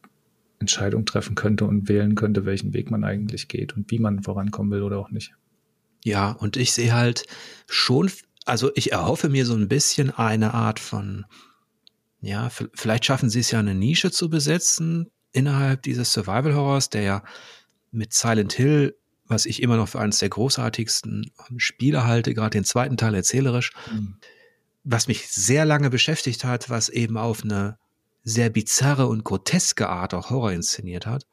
Entscheidungen treffen könnte und wählen könnte, welchen Weg man eigentlich geht und wie man vorankommen will oder auch nicht. Ja, und ich sehe halt schon, also ich erhoffe mir so ein bisschen eine Art von, ja, vielleicht schaffen sie es ja eine Nische zu besetzen, innerhalb dieses Survival Horrors, der ja mit Silent Hill, was ich immer noch für eines der großartigsten Spiele halte, gerade den zweiten Teil erzählerisch, mhm. was mich sehr lange beschäftigt hat, was eben auf eine sehr bizarre und groteske Art auch Horror inszeniert hat.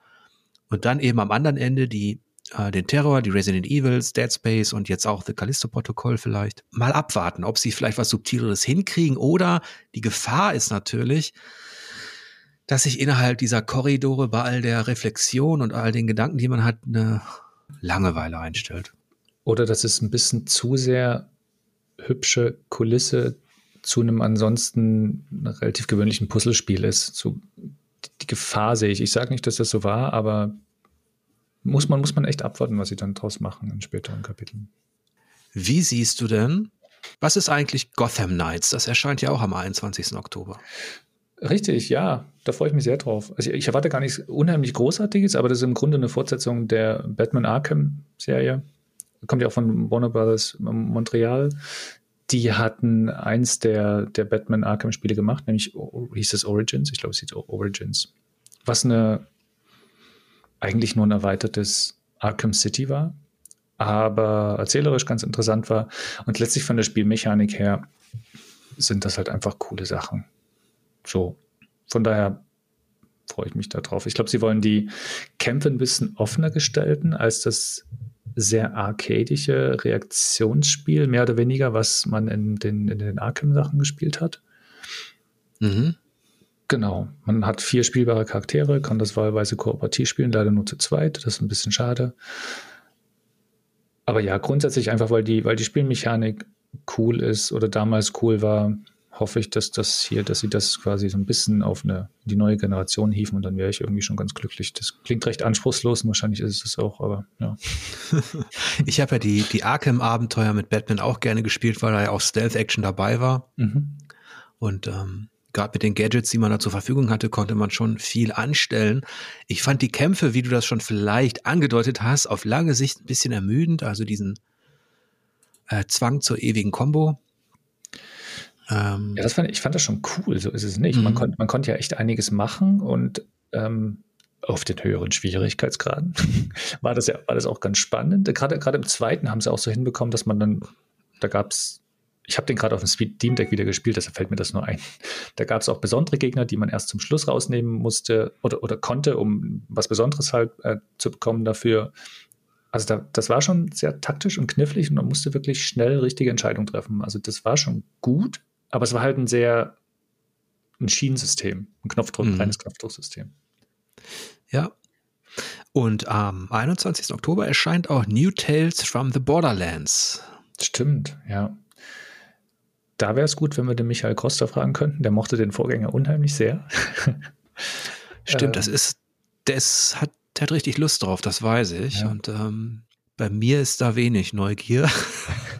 Und dann eben am anderen Ende die äh, den Terror, die Resident Evils, Dead Space und jetzt auch The Callisto-Protokoll vielleicht. Mal abwarten, ob sie vielleicht was Subtileres hinkriegen oder die Gefahr ist natürlich, dass sich innerhalb dieser Korridore bei all der Reflexion und all den Gedanken, die man hat, eine Langeweile einstellt. Oder dass es ein bisschen zu sehr hübsche Kulisse zu einem ansonsten relativ gewöhnlichen Puzzlespiel ist. So die Gefahr sehe ich. Ich sage nicht, dass das so war, aber muss man, muss man echt abwarten, was sie dann draus machen in späteren Kapiteln. Wie siehst du denn, was ist eigentlich Gotham Knights? Das erscheint ja auch am 21. Oktober. Richtig, ja, da freue ich mich sehr drauf. Also ich erwarte gar nichts unheimlich Großartiges, aber das ist im Grunde eine Fortsetzung der Batman Arkham-Serie. Kommt ja auch von Warner Brothers Montreal. Die hatten eins der, der Batman Arkham-Spiele gemacht, nämlich hieß es Origins. Ich glaube, es hieß Origins. Was eine eigentlich nur ein erweitertes Arkham City war, aber erzählerisch ganz interessant war. Und letztlich von der Spielmechanik her sind das halt einfach coole Sachen. So, von daher freue ich mich darauf. Ich glaube, sie wollen die Kämpfe ein bisschen offener gestalten als das sehr arcadische Reaktionsspiel, mehr oder weniger, was man in den, in den Arkham-Sachen gespielt hat. Mhm. Genau, man hat vier spielbare Charaktere, kann das wahlweise kooperativ spielen, leider nur zu zweit, das ist ein bisschen schade. Aber ja, grundsätzlich einfach, weil die, weil die Spielmechanik cool ist oder damals cool war, hoffe ich, dass das hier, dass sie das quasi so ein bisschen auf eine, die neue Generation hieven und dann wäre ich irgendwie schon ganz glücklich. Das klingt recht anspruchslos und wahrscheinlich ist es auch, aber ja. ich habe ja die, die Arkham-Abenteuer mit Batman auch gerne gespielt, weil da ja auch Stealth-Action dabei war. Mhm. Und ähm, gerade mit den Gadgets, die man da zur Verfügung hatte, konnte man schon viel anstellen. Ich fand die Kämpfe, wie du das schon vielleicht angedeutet hast, auf lange Sicht ein bisschen ermüdend, also diesen äh, Zwang zur ewigen Combo. Ähm, ja, das fand, ich fand das schon cool, so ist es nicht. Man, mhm. konnt, man konnte ja echt einiges machen und ähm, auf den höheren Schwierigkeitsgraden war das ja war das auch ganz spannend. Gerade, gerade im zweiten haben sie auch so hinbekommen, dass man dann, da gab es ich habe den gerade auf dem Speed Steam Deck wieder gespielt, deshalb fällt mir das nur ein. Da gab es auch besondere Gegner, die man erst zum Schluss rausnehmen musste oder, oder konnte, um was Besonderes halt äh, zu bekommen dafür. Also da, das war schon sehr taktisch und knifflig und man musste wirklich schnell richtige Entscheidungen treffen. Also das war schon gut, aber es war halt ein sehr ein Schienensystem, ein Knopfdruck, mhm. reines Knopfdrucksystem. Ja. Und am 21. Oktober erscheint auch New Tales from the Borderlands. Stimmt, ja da wäre es gut, wenn wir den Michael Costa fragen könnten. Der mochte den Vorgänger unheimlich sehr. Stimmt, das ähm. ist, das hat, der hat richtig Lust drauf, das weiß ich. Ja. Und ähm, bei mir ist da wenig Neugier.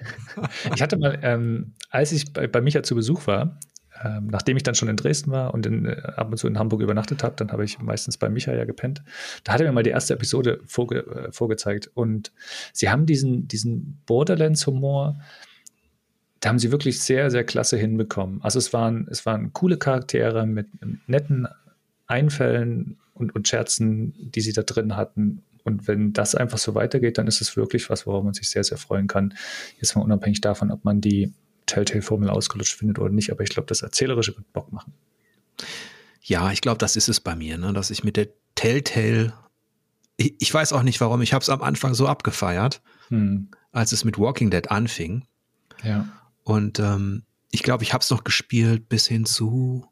ich hatte mal, ähm, als ich bei, bei Micha zu Besuch war, ähm, nachdem ich dann schon in Dresden war und in, äh, ab und zu in Hamburg übernachtet habe, dann habe ich meistens bei Micha ja gepennt. Da hat er mir mal die erste Episode vorge äh, vorgezeigt. Und sie haben diesen, diesen Borderlands-Humor, da haben sie wirklich sehr, sehr klasse hinbekommen. Also es waren, es waren coole Charaktere mit netten Einfällen und, und Scherzen, die sie da drin hatten. Und wenn das einfach so weitergeht, dann ist es wirklich was, worauf man sich sehr, sehr freuen kann. Jetzt mal unabhängig davon, ob man die Telltale-Formel ausgelutscht findet oder nicht. Aber ich glaube, das Erzählerische wird Bock machen. Ja, ich glaube, das ist es bei mir, ne? dass ich mit der Telltale, ich, ich weiß auch nicht warum, ich habe es am Anfang so abgefeiert, hm. als es mit Walking Dead anfing. Ja. Und ähm, ich glaube, ich habe es noch gespielt bis hin zu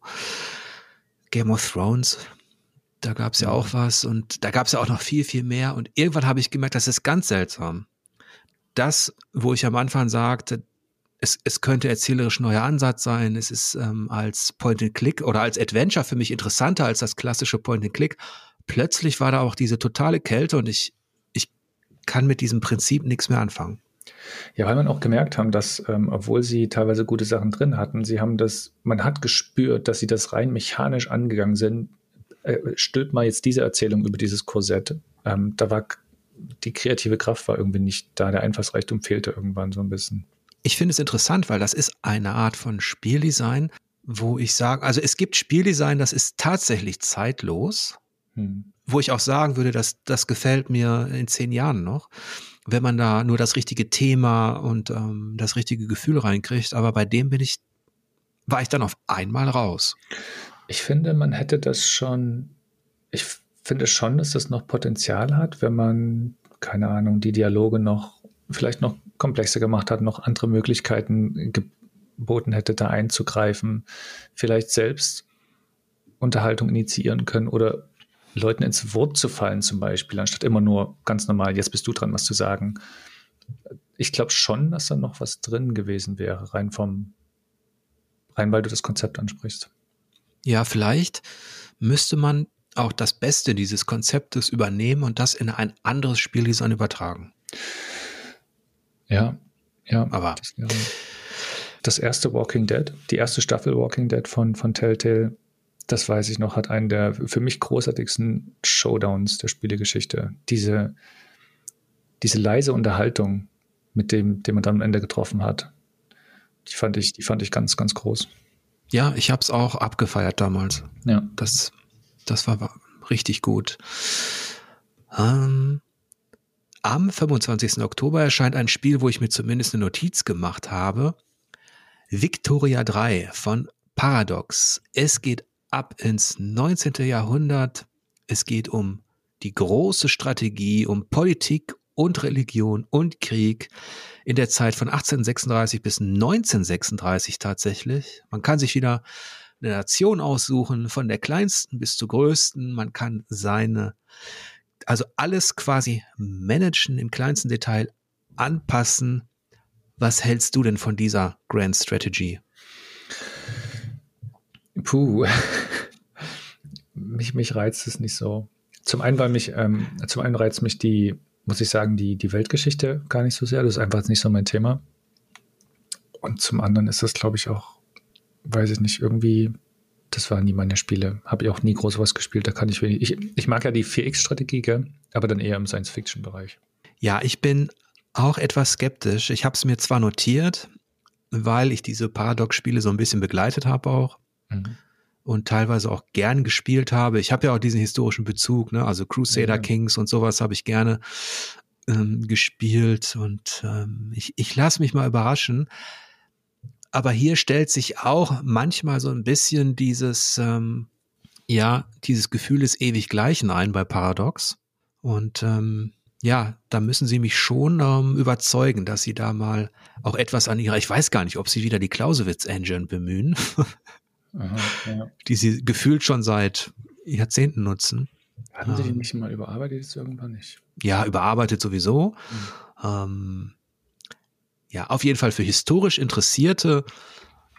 Game of Thrones. Da gab es ja auch was und da gab es ja auch noch viel, viel mehr. Und irgendwann habe ich gemerkt, das ist ganz seltsam. Das, wo ich am Anfang sagte, es, es könnte erzählerisch neuer Ansatz sein, es ist ähm, als Point-and-Click oder als Adventure für mich interessanter als das klassische Point-and-Click. Plötzlich war da auch diese totale Kälte und ich, ich kann mit diesem Prinzip nichts mehr anfangen. Ja, weil man auch gemerkt haben, dass, ähm, obwohl sie teilweise gute Sachen drin hatten, sie haben das, man hat gespürt, dass sie das rein mechanisch angegangen sind. Äh, stülpt mal jetzt diese Erzählung über dieses Korsett. Ähm, da war die kreative Kraft war irgendwie nicht da, der Einfallsreichtum fehlte irgendwann so ein bisschen. Ich finde es interessant, weil das ist eine Art von Spieldesign, wo ich sage, also es gibt Spieldesign, das ist tatsächlich zeitlos, hm. wo ich auch sagen würde, dass das gefällt mir in zehn Jahren noch wenn man da nur das richtige Thema und ähm, das richtige Gefühl reinkriegt. Aber bei dem bin ich, war ich dann auf einmal raus. Ich finde, man hätte das schon, ich finde schon, dass das noch Potenzial hat, wenn man, keine Ahnung, die Dialoge noch vielleicht noch komplexer gemacht hat, noch andere Möglichkeiten geboten hätte, da einzugreifen, vielleicht selbst Unterhaltung initiieren können oder Leuten ins Wort zu fallen, zum Beispiel, anstatt immer nur ganz normal, jetzt bist du dran, was zu sagen. Ich glaube schon, dass da noch was drin gewesen wäre, rein vom rein weil du das Konzept ansprichst. Ja, vielleicht müsste man auch das Beste dieses Konzeptes übernehmen und das in ein anderes Spieldesign übertragen. Ja, ja. Aber das, ja. das erste Walking Dead, die erste Staffel Walking Dead von, von Telltale, das weiß ich noch, hat einen der für mich großartigsten Showdowns der Spielegeschichte. Diese, diese leise Unterhaltung, mit dem, den man dann am Ende getroffen hat, die fand ich, die fand ich ganz, ganz groß. Ja, ich habe es auch abgefeiert damals. Ja. Das, das war richtig gut. Ähm, am 25. Oktober erscheint ein Spiel, wo ich mir zumindest eine Notiz gemacht habe. Victoria 3 von Paradox. Es geht ab ins 19. Jahrhundert. Es geht um die große Strategie, um Politik und Religion und Krieg in der Zeit von 1836 bis 1936 tatsächlich. Man kann sich wieder eine Nation aussuchen, von der kleinsten bis zur größten. Man kann seine, also alles quasi managen im kleinsten Detail, anpassen. Was hältst du denn von dieser Grand Strategy? Puh, mich, mich reizt es nicht so. Zum einen, weil mich, ähm, zum einen reizt mich die muss ich sagen, die, die Weltgeschichte gar nicht so sehr. Das ist einfach nicht so mein Thema. Und zum anderen ist das, glaube ich, auch, weiß ich nicht, irgendwie, das waren nie meine Spiele. Habe ich auch nie groß was gespielt. Da kann ich wenig. Ich, ich mag ja die 4X-Strategie, aber dann eher im Science-Fiction-Bereich. Ja, ich bin auch etwas skeptisch. Ich habe es mir zwar notiert, weil ich diese Paradox-Spiele so ein bisschen begleitet habe auch. Mhm und teilweise auch gern gespielt habe. Ich habe ja auch diesen historischen Bezug, ne? also Crusader ja. Kings und sowas habe ich gerne ähm, gespielt und ähm, ich, ich lasse mich mal überraschen. Aber hier stellt sich auch manchmal so ein bisschen dieses, ähm, ja, dieses Gefühl des ewig Gleichen ein bei Paradox. Und ähm, ja, da müssen sie mich schon ähm, überzeugen, dass sie da mal auch etwas an ihrer, ich weiß gar nicht, ob sie wieder die Clausewitz-Engine bemühen. Aha, ja. die sie gefühlt schon seit Jahrzehnten nutzen. Hatten Sie die ähm. nicht mal überarbeitet jetzt irgendwann nicht? Ja, überarbeitet sowieso. Mhm. Ähm, ja, auf jeden Fall für historisch Interessierte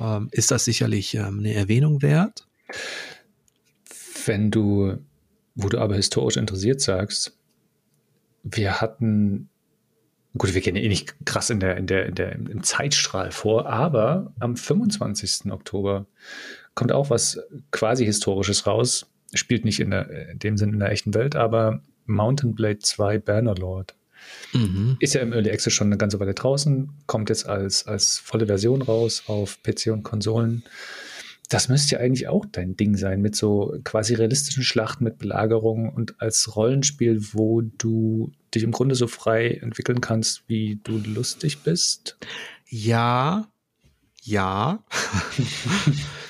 ähm, ist das sicherlich ähm, eine Erwähnung wert. Wenn du, wo du aber historisch interessiert sagst, wir hatten, gut, wir gehen ja eh nicht krass in der, in der, in der, im Zeitstrahl vor, aber am 25. Oktober kommt auch was quasi Historisches raus. Spielt nicht in, der, in dem Sinn in der echten Welt, aber Mountain Blade 2 Bannerlord. Mhm. Ist ja im Early Access schon eine ganze Weile draußen, kommt jetzt als, als volle Version raus auf PC und Konsolen. Das müsste ja eigentlich auch dein Ding sein, mit so quasi realistischen Schlachten, mit Belagerung und als Rollenspiel, wo du dich im Grunde so frei entwickeln kannst, wie du lustig bist. Ja, ja.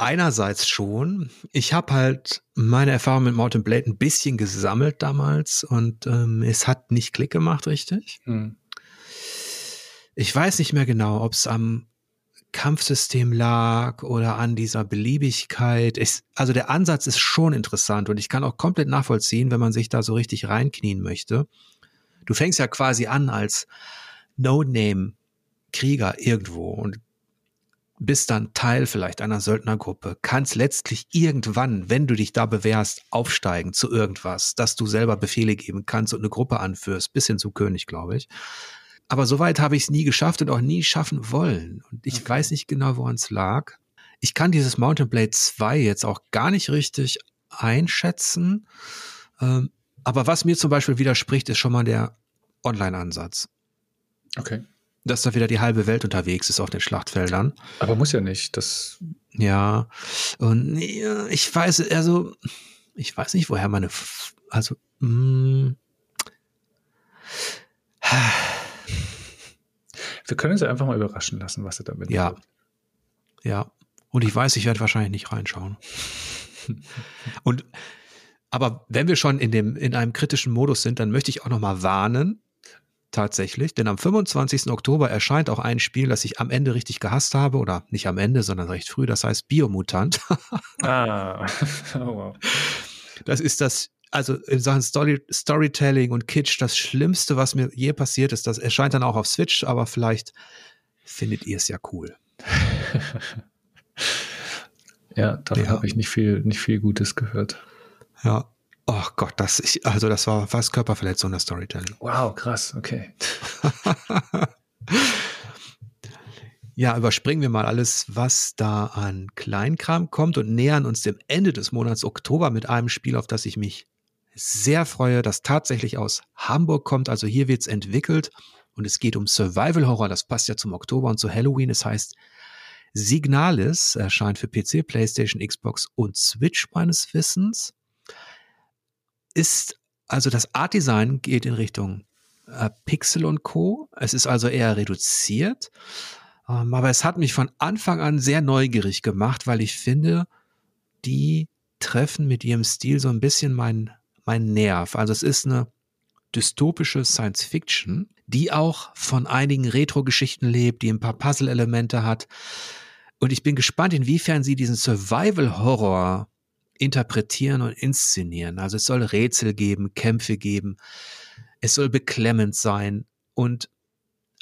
Einerseits schon. Ich habe halt meine Erfahrung mit Mountain Blade ein bisschen gesammelt damals und ähm, es hat nicht Klick gemacht, richtig. Hm. Ich weiß nicht mehr genau, ob es am Kampfsystem lag oder an dieser Beliebigkeit. Ich, also der Ansatz ist schon interessant und ich kann auch komplett nachvollziehen, wenn man sich da so richtig reinknien möchte. Du fängst ja quasi an als No-Name-Krieger irgendwo und bist dann Teil vielleicht einer Söldnergruppe, kannst letztlich irgendwann, wenn du dich da bewährst, aufsteigen zu irgendwas, dass du selber Befehle geben kannst und eine Gruppe anführst, bis hin zu König, glaube ich. Aber soweit habe ich es nie geschafft und auch nie schaffen wollen. Und ich okay. weiß nicht genau, woran es lag. Ich kann dieses Mountain Blade 2 jetzt auch gar nicht richtig einschätzen. Ähm, aber was mir zum Beispiel widerspricht, ist schon mal der Online-Ansatz. Okay dass da wieder die halbe Welt unterwegs ist auf den Schlachtfeldern. Aber muss ja nicht. Das ja. Und ich weiß, also ich weiß nicht, woher meine, also mh. Hm. wir können uns einfach mal überraschen lassen, was er damit Ja. Wird. Ja. Und ich weiß, ich werde wahrscheinlich nicht reinschauen. Und aber wenn wir schon in dem in einem kritischen Modus sind, dann möchte ich auch noch mal warnen, tatsächlich, denn am 25. Oktober erscheint auch ein Spiel, das ich am Ende richtig gehasst habe, oder nicht am Ende, sondern recht früh, das heißt Biomutant. ah, oh, wow. Das ist das, also in Sachen Story, Storytelling und Kitsch, das Schlimmste, was mir je passiert ist. Das erscheint dann auch auf Switch, aber vielleicht findet ihr es ja cool. Ja, davon ja. habe ich nicht viel, nicht viel Gutes gehört. Ja. Oh Gott, das ich, also das war fast Körperverletzung, das Storytelling. Wow, krass, okay. ja, überspringen wir mal alles, was da an Kleinkram kommt und nähern uns dem Ende des Monats Oktober mit einem Spiel, auf das ich mich sehr freue, das tatsächlich aus Hamburg kommt. Also hier wird es entwickelt und es geht um Survival Horror. Das passt ja zum Oktober und zu Halloween. Es heißt Signalis, erscheint für PC, PlayStation, Xbox und Switch meines Wissens. Ist also das Art Design geht in Richtung äh, Pixel und Co. Es ist also eher reduziert. Ähm, aber es hat mich von Anfang an sehr neugierig gemacht, weil ich finde, die treffen mit ihrem Stil so ein bisschen meinen mein Nerv. Also es ist eine dystopische Science Fiction, die auch von einigen Retro-Geschichten lebt, die ein paar Puzzle-Elemente hat. Und ich bin gespannt, inwiefern sie diesen Survival-Horror interpretieren und inszenieren. Also es soll Rätsel geben, Kämpfe geben, es soll beklemmend sein. Und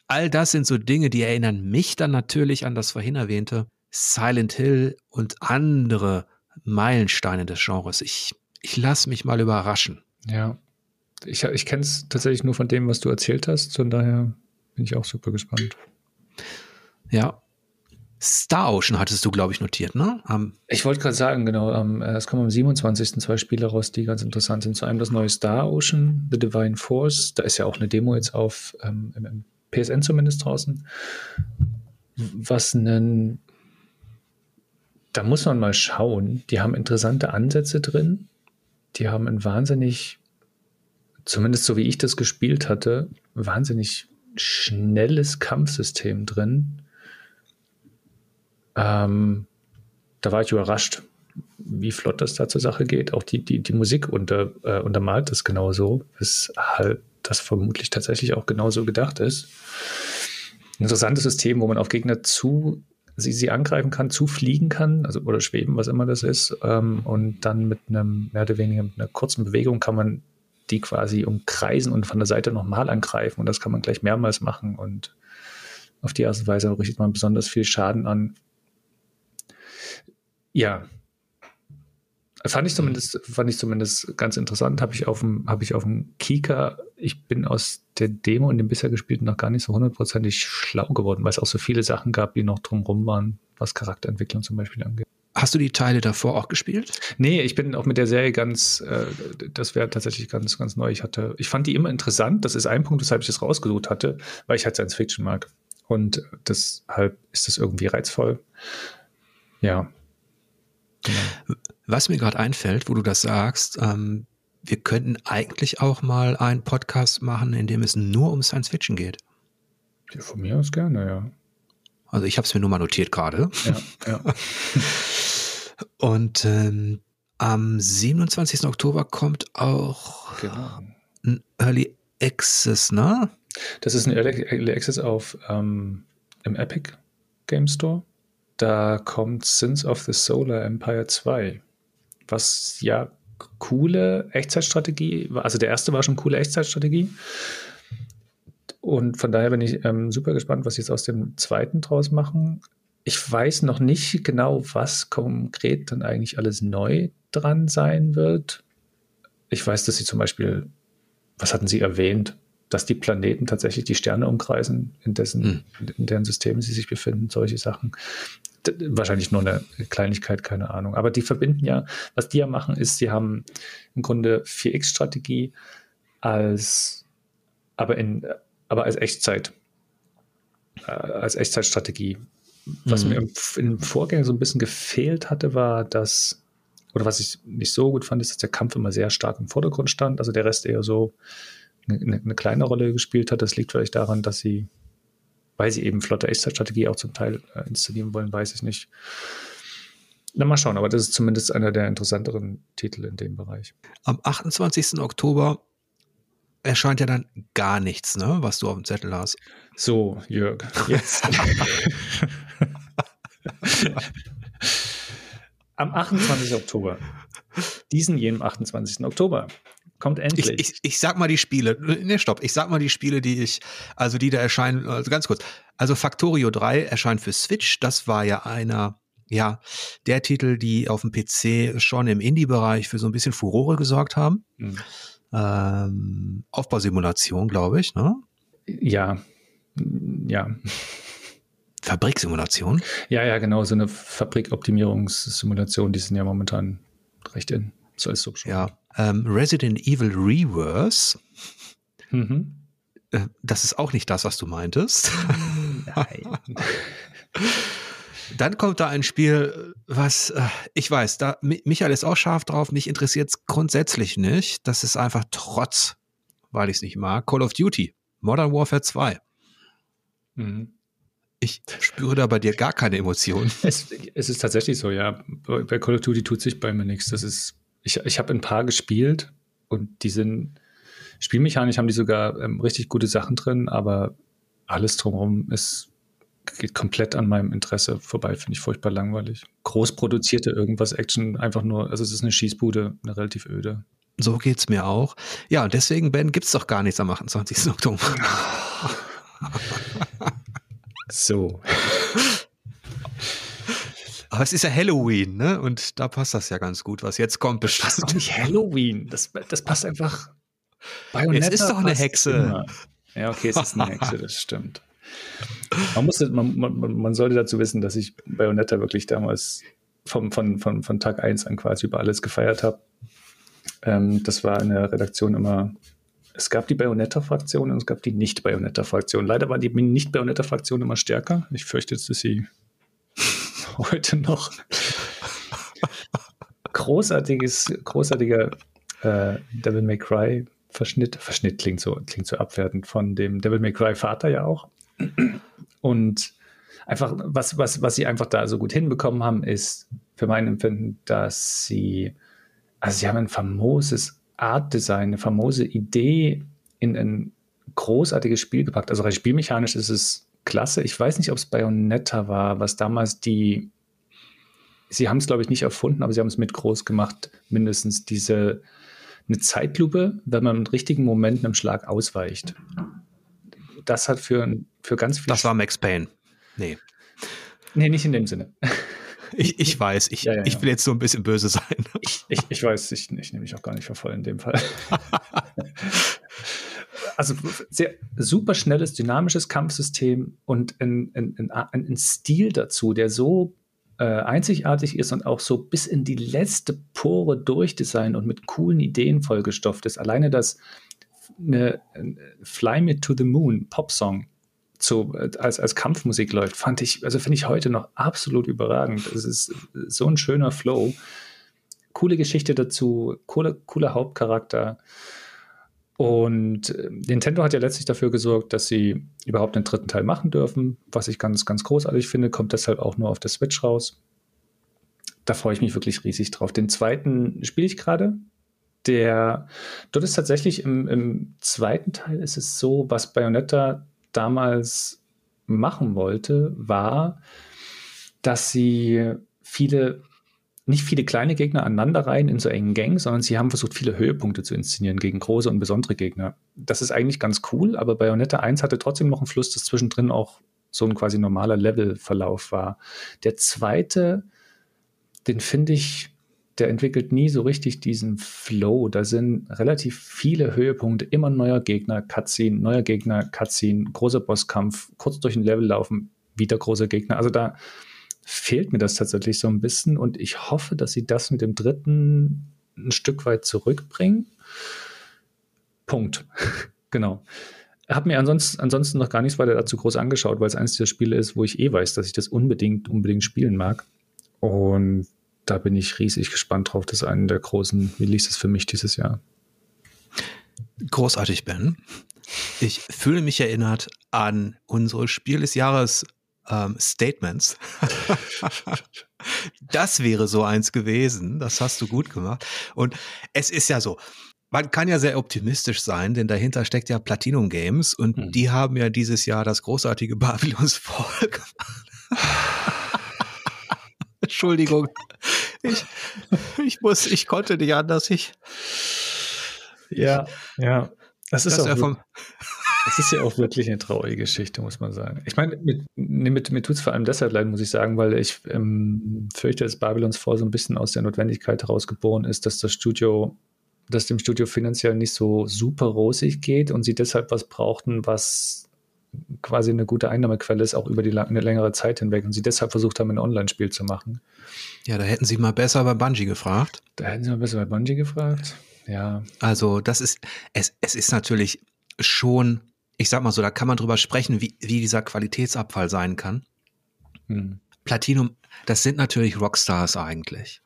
all das sind so Dinge, die erinnern mich dann natürlich an das vorhin erwähnte Silent Hill und andere Meilensteine des Genres. Ich, ich lasse mich mal überraschen. Ja, ich, ich kenne es tatsächlich nur von dem, was du erzählt hast. Von daher bin ich auch super gespannt. Ja. Star Ocean hattest du, glaube ich, notiert, ne? Um, ich wollte gerade sagen, genau, um, es kommen am 27. zwei Spiele raus, die ganz interessant sind. Zu einem das neue Star Ocean, The Divine Force. Da ist ja auch eine Demo jetzt auf ähm, im, im PSN zumindest draußen. Was einen, da muss man mal schauen. Die haben interessante Ansätze drin. Die haben ein wahnsinnig zumindest so wie ich das gespielt hatte, wahnsinnig schnelles Kampfsystem drin. Ähm, da war ich überrascht, wie flott das da zur Sache geht. Auch die, die, die Musik unter, äh, untermalt das genauso, weshalb das vermutlich tatsächlich auch genauso gedacht ist. Ein interessantes System, wo man auf Gegner zu sie, sie angreifen kann, zufliegen kann, also oder schweben, was immer das ist. Ähm, und dann mit einem mehr oder weniger mit einer kurzen Bewegung kann man die quasi umkreisen und von der Seite nochmal angreifen. Und das kann man gleich mehrmals machen. Und auf die Art und Weise richtet man besonders viel Schaden an. Ja. Fand ich zumindest, fand ich zumindest ganz interessant. Habe ich auf dem, habe ich auf dem Kika, ich bin aus der Demo und dem bisher gespielten noch gar nicht so hundertprozentig schlau geworden, weil es auch so viele Sachen gab, die noch drumrum waren, was Charakterentwicklung zum Beispiel angeht. Hast du die Teile davor auch gespielt? Nee, ich bin auch mit der Serie ganz, äh, das wäre tatsächlich ganz, ganz neu. Ich hatte, ich fand die immer interessant. Das ist ein Punkt, weshalb ich das rausgesucht hatte, weil ich halt Science Fiction mag. Und deshalb ist das irgendwie reizvoll. Ja. Genau. Was mir gerade einfällt, wo du das sagst, ähm, wir könnten eigentlich auch mal einen Podcast machen, in dem es nur um Science Fiction geht. Ja, von mir aus gerne, ja. Also ich habe es mir nur mal notiert gerade. Ja, ja. Und ähm, am 27. Oktober kommt auch genau. ein Early Access, ne? Das ist ein Early Access auf ähm, im Epic Game Store. Da kommt Sins of the Solar Empire 2, was ja coole Echtzeitstrategie, also der erste war schon coole Echtzeitstrategie. Und von daher bin ich ähm, super gespannt, was sie jetzt aus dem zweiten draus machen. Ich weiß noch nicht genau, was konkret dann eigentlich alles neu dran sein wird. Ich weiß, dass sie zum Beispiel, was hatten sie erwähnt, dass die Planeten tatsächlich die Sterne umkreisen, in, dessen, hm. in deren Systemen sie sich befinden, solche Sachen. Wahrscheinlich nur eine Kleinigkeit, keine Ahnung. Aber die verbinden ja, was die ja machen, ist, sie haben im Grunde 4X-Strategie als, aber in, aber als Echtzeit, äh, als Echtzeitstrategie. Was mhm. mir im, im Vorgänger so ein bisschen gefehlt hatte, war, dass, oder was ich nicht so gut fand, ist, dass der Kampf immer sehr stark im Vordergrund stand, also der Rest eher so eine, eine kleine Rolle gespielt hat. Das liegt vielleicht daran, dass sie, weil sie eben flotte Echtzeitstrategie auch zum Teil äh, installieren wollen, weiß ich nicht. Na, mal schauen, aber das ist zumindest einer der interessanteren Titel in dem Bereich. Am 28. Oktober erscheint ja dann gar nichts, ne, was du auf dem Zettel hast. So, Jörg, jetzt. Am 28. Oktober, diesen jenen 28. Oktober, kommt endlich. Ich, ich, ich, sag mal die Spiele, ne, stopp, ich sag mal die Spiele, die ich, also die da erscheinen, also ganz kurz. Also Factorio 3 erscheint für Switch, das war ja einer ja, der Titel, die auf dem PC schon im Indie-Bereich für so ein bisschen Furore gesorgt haben. Mhm. Ähm, Aufbausimulation, glaube ich, ne? Ja, ja. Fabriksimulation? Ja, ja, genau, so eine Fabrikoptimierungssimulation, die sind ja momentan recht in, so als Subgenre. Ja, ähm, Resident Evil Reverse. Mhm. Äh, das ist auch nicht das, was du meintest. Nein. Dann kommt da ein Spiel, was äh, ich weiß, da Michael ist auch scharf drauf, mich interessiert es grundsätzlich nicht. Das ist einfach Trotz, weil ich es nicht mag. Call of Duty, Modern Warfare 2. Mhm. Ich spüre da bei dir gar keine Emotionen. Es, es, ist tatsächlich so, ja. Bei Call of Duty tut sich bei mir nichts. Das ist, ich, ich habe ein paar gespielt und die sind spielmechanisch haben die sogar ähm, richtig gute Sachen drin, aber alles drumherum ist geht komplett an meinem Interesse vorbei, finde ich furchtbar langweilig. Groß produzierte irgendwas Action, einfach nur, also es ist eine Schießbude, eine relativ öde. So geht's mir auch. Ja, und deswegen, Ben, gibt's doch gar nichts am 28. Oktober. so. Aber es ist ja Halloween, ne? Und da passt das ja ganz gut, was jetzt kommt. Das passt doch nicht Halloween. Das, das passt einfach. Bayonetta es ist doch eine Hexe. Immer. Ja, okay, es ist eine Hexe, das stimmt. Man, muss, man, man, man sollte dazu wissen, dass ich Bayonetta wirklich damals vom, von, von, von Tag 1 an quasi über alles gefeiert habe. Ähm, das war in der Redaktion immer es gab die Bayonetta-Fraktion und es gab die Nicht-Bayonetta-Fraktion. Leider war die Nicht-Bayonetta-Fraktion immer stärker. Ich fürchte, dass sie heute noch großartiges, großartiger äh, Devil May Cry Verschnitt. Verschnitt klingt so, klingt so abwertend von dem Devil May Cry Vater ja auch. Und einfach, was, was, was sie einfach da so gut hinbekommen haben, ist für mein Empfinden, dass sie, also sie haben ein famoses Art Design, eine famose Idee in ein großartiges Spiel gepackt. Also rein spielmechanisch ist es klasse. Ich weiß nicht, ob es Bayonetta war, was damals die, sie haben es glaube ich nicht erfunden, aber sie haben es mit groß gemacht, mindestens diese, eine Zeitlupe, wenn man im richtigen Moment einem Schlag ausweicht. Das hat für, für ganz viel. Das war Max Payne. Nee. Nee, nicht in dem Sinne. Ich, ich weiß, ich, ja, ja, ich will jetzt so ein bisschen böse sein. Ich, ich, ich weiß, ich, ich nehme mich auch gar nicht für voll in dem Fall. also sehr super schnelles, dynamisches Kampfsystem und ein, ein, ein, ein Stil dazu, der so äh, einzigartig ist und auch so bis in die letzte Pore durchdesignt und mit coolen Ideen vollgestopft ist. Alleine das eine, Fly Me to the Moon Popsong zu, als, als Kampfmusik läuft, fand ich, also finde ich heute noch absolut überragend. Es ist so ein schöner Flow. Coole Geschichte dazu, coole, cooler Hauptcharakter. Und äh, Nintendo hat ja letztlich dafür gesorgt, dass sie überhaupt einen dritten Teil machen dürfen, was ich ganz, ganz großartig finde, kommt deshalb auch nur auf der Switch raus. Da freue ich mich wirklich riesig drauf. Den zweiten spiele ich gerade. Der, dort ist tatsächlich im, im zweiten Teil ist es so, was Bayonetta damals machen wollte, war, dass sie viele, nicht viele kleine Gegner aneinander rein in so engen Gangs, sondern sie haben versucht, viele Höhepunkte zu inszenieren gegen große und besondere Gegner. Das ist eigentlich ganz cool, aber Bayonetta 1 hatte trotzdem noch einen Fluss, das zwischendrin auch so ein quasi normaler Levelverlauf war. Der zweite, den finde ich der entwickelt nie so richtig diesen Flow. Da sind relativ viele Höhepunkte, immer neuer Gegner, Cutscene, neuer Gegner, Cutscene, großer Bosskampf, kurz durch ein Level laufen, wieder großer Gegner. Also da fehlt mir das tatsächlich so ein bisschen und ich hoffe, dass sie das mit dem dritten ein Stück weit zurückbringen. Punkt. genau. Habe mir ansonsten, ansonsten noch gar nichts weiter dazu groß angeschaut, weil es eines dieser Spiele ist, wo ich eh weiß, dass ich das unbedingt, unbedingt spielen mag. Und da bin ich riesig gespannt drauf. Das ist einer der großen Releases für mich dieses Jahr. Großartig, Ben. Ich fühle mich erinnert an unsere Spiel des Jahres ähm, Statements. das wäre so eins gewesen. Das hast du gut gemacht. Und es ist ja so. Man kann ja sehr optimistisch sein, denn dahinter steckt ja Platinum Games und hm. die haben ja dieses Jahr das großartige Babylons Fall gemacht. Entschuldigung. Ich, ich muss, ich konnte nicht anders. Ich, ja, ja. Das ist das auch ja vom, Das ist ja auch wirklich eine traurige Geschichte, muss man sagen. Ich meine, mit, mit, mir tut es vor allem deshalb leid, muss ich sagen, weil ich ähm, fürchte, dass Babylons Fall so ein bisschen aus der Notwendigkeit herausgeboren ist, dass das Studio, dass dem Studio finanziell nicht so super rosig geht und sie deshalb was brauchten, was quasi eine gute Einnahmequelle ist, auch über die eine längere Zeit hinweg und sie deshalb versucht haben, ein Online-Spiel zu machen. Ja, da hätten sie mal besser bei Bungie gefragt. Da hätten sie mal besser bei Bungie gefragt. Ja. Also, das ist, es, es ist natürlich schon, ich sag mal so, da kann man drüber sprechen, wie, wie dieser Qualitätsabfall sein kann. Hm. Platinum, das sind natürlich Rockstars eigentlich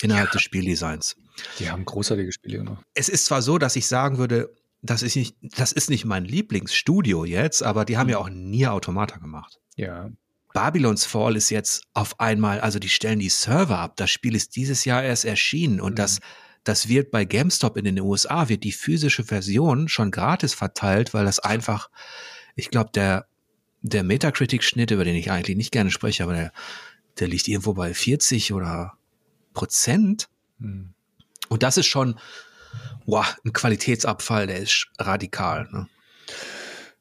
innerhalb ja. des Spieldesigns. Die haben großartige Spiele gemacht. Es ist zwar so, dass ich sagen würde, das ist nicht, das ist nicht mein Lieblingsstudio jetzt, aber die haben ja hm. auch nie Automata gemacht. Ja. Babylons Fall ist jetzt auf einmal, also die stellen die Server ab. Das Spiel ist dieses Jahr erst erschienen und mhm. das, das wird bei GameStop in den USA, wird die physische Version schon gratis verteilt, weil das einfach, ich glaube, der, der Metacritic-Schnitt, über den ich eigentlich nicht gerne spreche, aber der, der liegt irgendwo bei 40 oder Prozent. Mhm. Und das ist schon, wow, ein Qualitätsabfall, der ist radikal. Ne?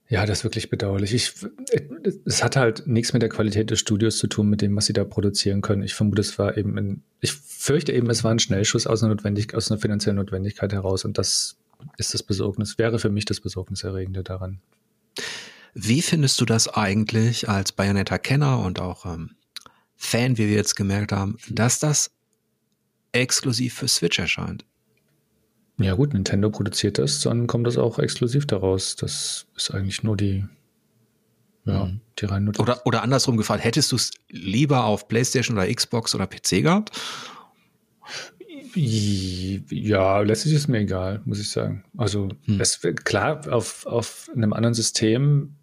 Ja, das ist wirklich bedauerlich. Ich, es hat halt nichts mit der Qualität des Studios zu tun, mit dem, was sie da produzieren können. Ich vermute, es war eben ein, ich fürchte eben, es war ein Schnellschuss aus einer, Notwendig, aus einer finanziellen Notwendigkeit heraus und das ist das Besorgnis, wäre für mich das Besorgniserregende daran. Wie findest du das eigentlich als Bayonetta-Kenner und auch ähm, Fan, wie wir jetzt gemerkt haben, dass das exklusiv für Switch erscheint? Ja gut, Nintendo produziert das, dann kommt das auch exklusiv daraus. Das ist eigentlich nur die, ja, mhm. die rein oder, oder andersrum gefragt, hättest du es lieber auf PlayStation oder Xbox oder PC gehabt? Ja, letztlich ist mir egal, muss ich sagen. Also hm. es, klar, auf, auf einem anderen System,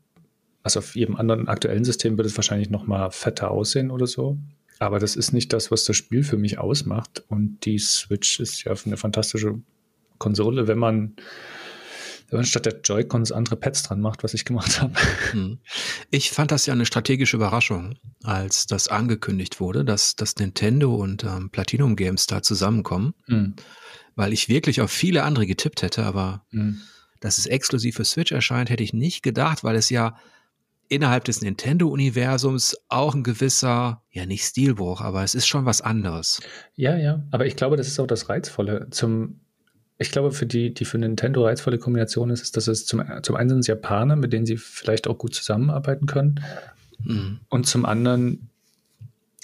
also auf jedem anderen aktuellen System wird es wahrscheinlich noch mal fetter aussehen oder so. Aber das ist nicht das, was das Spiel für mich ausmacht. Und die Switch ist ja eine fantastische Konsole, wenn man, wenn man statt der Joy-Cons andere Pads dran macht, was ich gemacht habe. Hm. Ich fand das ja eine strategische Überraschung, als das angekündigt wurde, dass, dass Nintendo und ähm, Platinum Games da zusammenkommen, hm. weil ich wirklich auf viele andere getippt hätte, aber hm. dass es exklusiv für Switch erscheint, hätte ich nicht gedacht, weil es ja innerhalb des Nintendo-Universums auch ein gewisser, ja nicht Stilbruch, aber es ist schon was anderes. Ja, ja, aber ich glaube, das ist auch das Reizvolle. Zum, ich glaube, für die, die für Nintendo reizvolle Kombination ist, ist, dass es zum, zum einen sind es Japaner, mit denen sie vielleicht auch gut zusammenarbeiten können. Mhm. Und zum anderen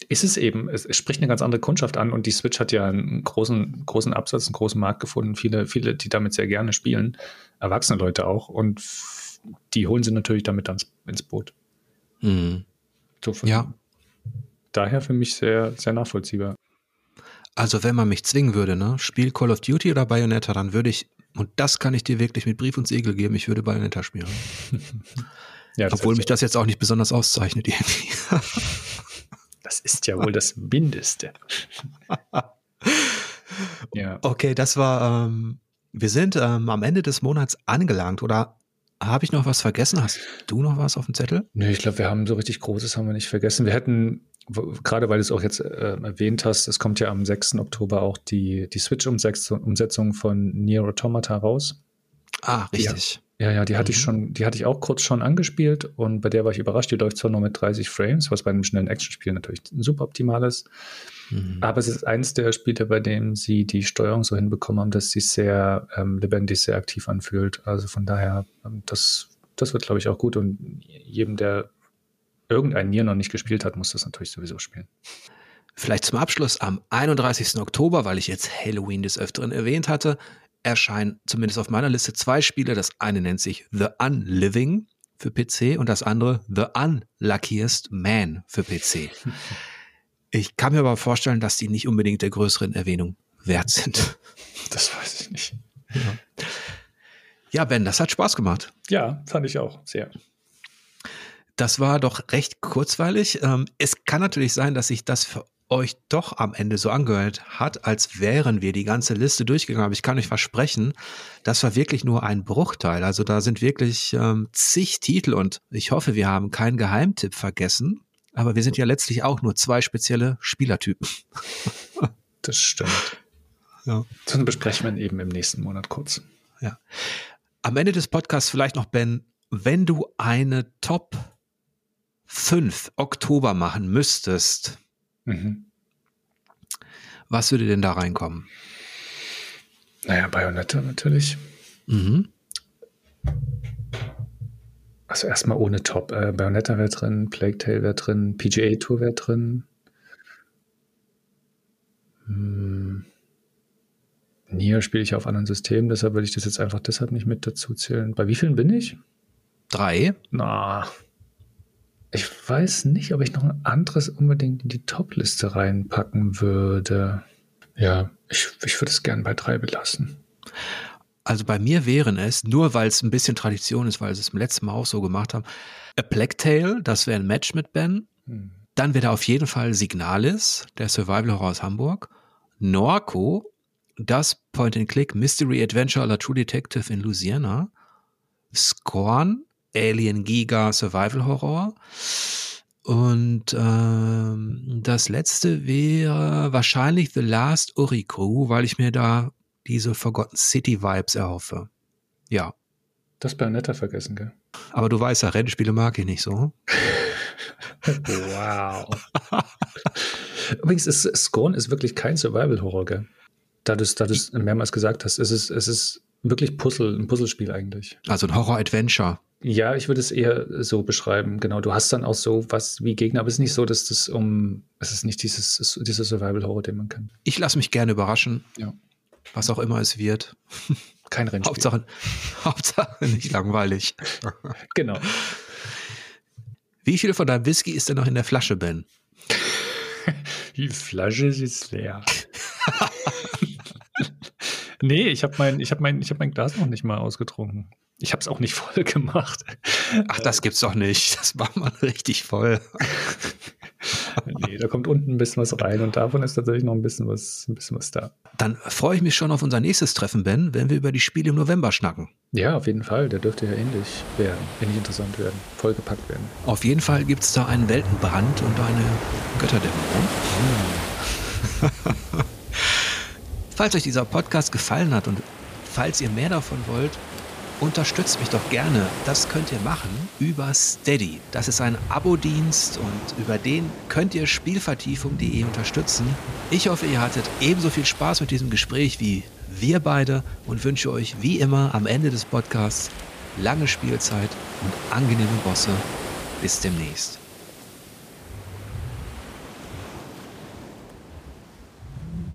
ist es eben, es, es, spricht eine ganz andere Kundschaft an und die Switch hat ja einen großen, großen Absatz, einen großen Markt gefunden. Viele, viele, die damit sehr gerne spielen, erwachsene Leute auch. Und die holen sie natürlich damit dann ins Boot. Mhm. So ja. Daher für mich sehr, sehr nachvollziehbar. Also wenn man mich zwingen würde, ne, spiel Call of Duty oder Bayonetta, dann würde ich, und das kann ich dir wirklich mit Brief und Segel geben, ich würde Bayonetta spielen. ja, Obwohl mich das jetzt auch nicht besonders auszeichnet irgendwie. das ist ja wohl das Mindeste. ja. Okay, das war, ähm, wir sind ähm, am Ende des Monats angelangt oder habe ich noch was vergessen? Hast du noch was auf dem Zettel? Nee, ich glaube, wir haben so richtig Großes haben wir nicht vergessen. Wir hätten gerade weil du es auch jetzt äh, erwähnt hast, es kommt ja am 6. Oktober auch die, die Switch-Umsetzung von Nier Automata raus. Ah, richtig. Ja, ja, die hatte mhm. ich schon, die hatte ich auch kurz schon angespielt und bei der war ich überrascht, die läuft zwar nur mit 30 Frames, was bei einem schnellen Actionspiel natürlich super optimal ist. Mhm. Aber es ist eins der Spiele, bei dem sie die Steuerung so hinbekommen haben, dass sie sehr ähm, lebendig, sehr aktiv anfühlt. Also von daher, ähm, das, das wird, glaube ich, auch gut und jedem, der irgendein Nier noch nicht gespielt hat, muss das natürlich sowieso spielen. Vielleicht zum Abschluss am 31. Oktober, weil ich jetzt Halloween des Öfteren erwähnt hatte, erscheinen zumindest auf meiner Liste zwei Spiele. Das eine nennt sich The Unliving für PC und das andere The Unluckiest Man für PC. Ich kann mir aber vorstellen, dass die nicht unbedingt der größeren Erwähnung wert sind. Das weiß ich nicht. Ja. ja, Ben, das hat Spaß gemacht. Ja, fand ich auch sehr. Das war doch recht kurzweilig. Ähm, es kann natürlich sein, dass sich das für euch doch am Ende so angehört hat, als wären wir die ganze Liste durchgegangen. Aber ich kann euch versprechen, das war wirklich nur ein Bruchteil. Also da sind wirklich ähm, zig Titel und ich hoffe, wir haben keinen Geheimtipp vergessen. Aber wir sind ja letztlich auch nur zwei spezielle Spielertypen. das stimmt. Ja. Das besprechen wir eben im nächsten Monat kurz. Ja. Am Ende des Podcasts vielleicht noch, Ben, wenn du eine Top 5 Oktober machen müsstest, mhm. was würde denn da reinkommen? Naja, Bayonetta natürlich. Mhm. Also erstmal ohne Top. Äh, Bayonetta wäre drin, Plague Tale wäre drin, PGA Tour wäre drin. Hm. Nier spiele ich auf anderen Systemen, deshalb würde ich das jetzt einfach deshalb nicht mit dazu zählen. Bei wie vielen bin ich? Drei. Na, ich weiß nicht, ob ich noch ein anderes unbedingt in die Top-Liste reinpacken würde. Ja, ich, ich würde es gern bei drei belassen. Also bei mir wären es, nur weil es ein bisschen Tradition ist, weil sie es im letzten Mal auch so gemacht haben, A Plague Tale, das wäre ein Match mit Ben. Hm. Dann wäre da auf jeden Fall Signalis, der Survival Horror aus Hamburg. Norco, das Point-and-Click Mystery Adventure à la True Detective in Louisiana. Scorn, Alien Giga Survival Horror. Und ähm, das letzte wäre wahrscheinlich The Last Uri Crew, weil ich mir da diese Forgotten City Vibes erhoffe. Ja. Das Bayonetta vergessen, gell? Aber du weißt ja, Rennspiele mag ich nicht so. wow. Übrigens, ist, Scorn ist wirklich kein Survival-Horror, gell? Da du es mehrmals gesagt hast, es ist, es ist wirklich Puzzle, ein Puzzlespiel eigentlich. Also ein Horror-Adventure. Ja, ich würde es eher so beschreiben. Genau, du hast dann auch so was wie Gegner, aber es ist nicht so, dass das um, es ist nicht dieses, dieser Survival-Horror, den man kennt. Ich lasse mich gerne überraschen. Ja. Was auch immer es wird. Kein Rennspiel. Hauptsache, Hauptsache nicht langweilig. genau. Wie viel von deinem Whisky ist denn noch in der Flasche, Ben? Die Flasche ist leer. Nee, ich habe mein, hab mein, hab mein Glas noch nicht mal ausgetrunken. Ich habe es auch nicht voll gemacht. Ach, das gibt's doch nicht. Das war mal richtig voll. nee, da kommt unten ein bisschen was rein und davon ist tatsächlich noch ein bisschen was, ein bisschen was da. Dann freue ich mich schon auf unser nächstes Treffen, Ben, wenn wir über die Spiele im November schnacken. Ja, auf jeden Fall. Der dürfte ja ähnlich werden, ähnlich interessant werden, vollgepackt werden. Auf jeden Fall gibt es da einen Weltenbrand und eine Götterdämmerung. Hm. Falls euch dieser Podcast gefallen hat und falls ihr mehr davon wollt, unterstützt mich doch gerne. Das könnt ihr machen über Steady. Das ist ein Abo-Dienst und über den könnt ihr Spielvertiefung.de unterstützen. Ich hoffe, ihr hattet ebenso viel Spaß mit diesem Gespräch wie wir beide und wünsche euch wie immer am Ende des Podcasts lange Spielzeit und angenehme Bosse. Bis demnächst.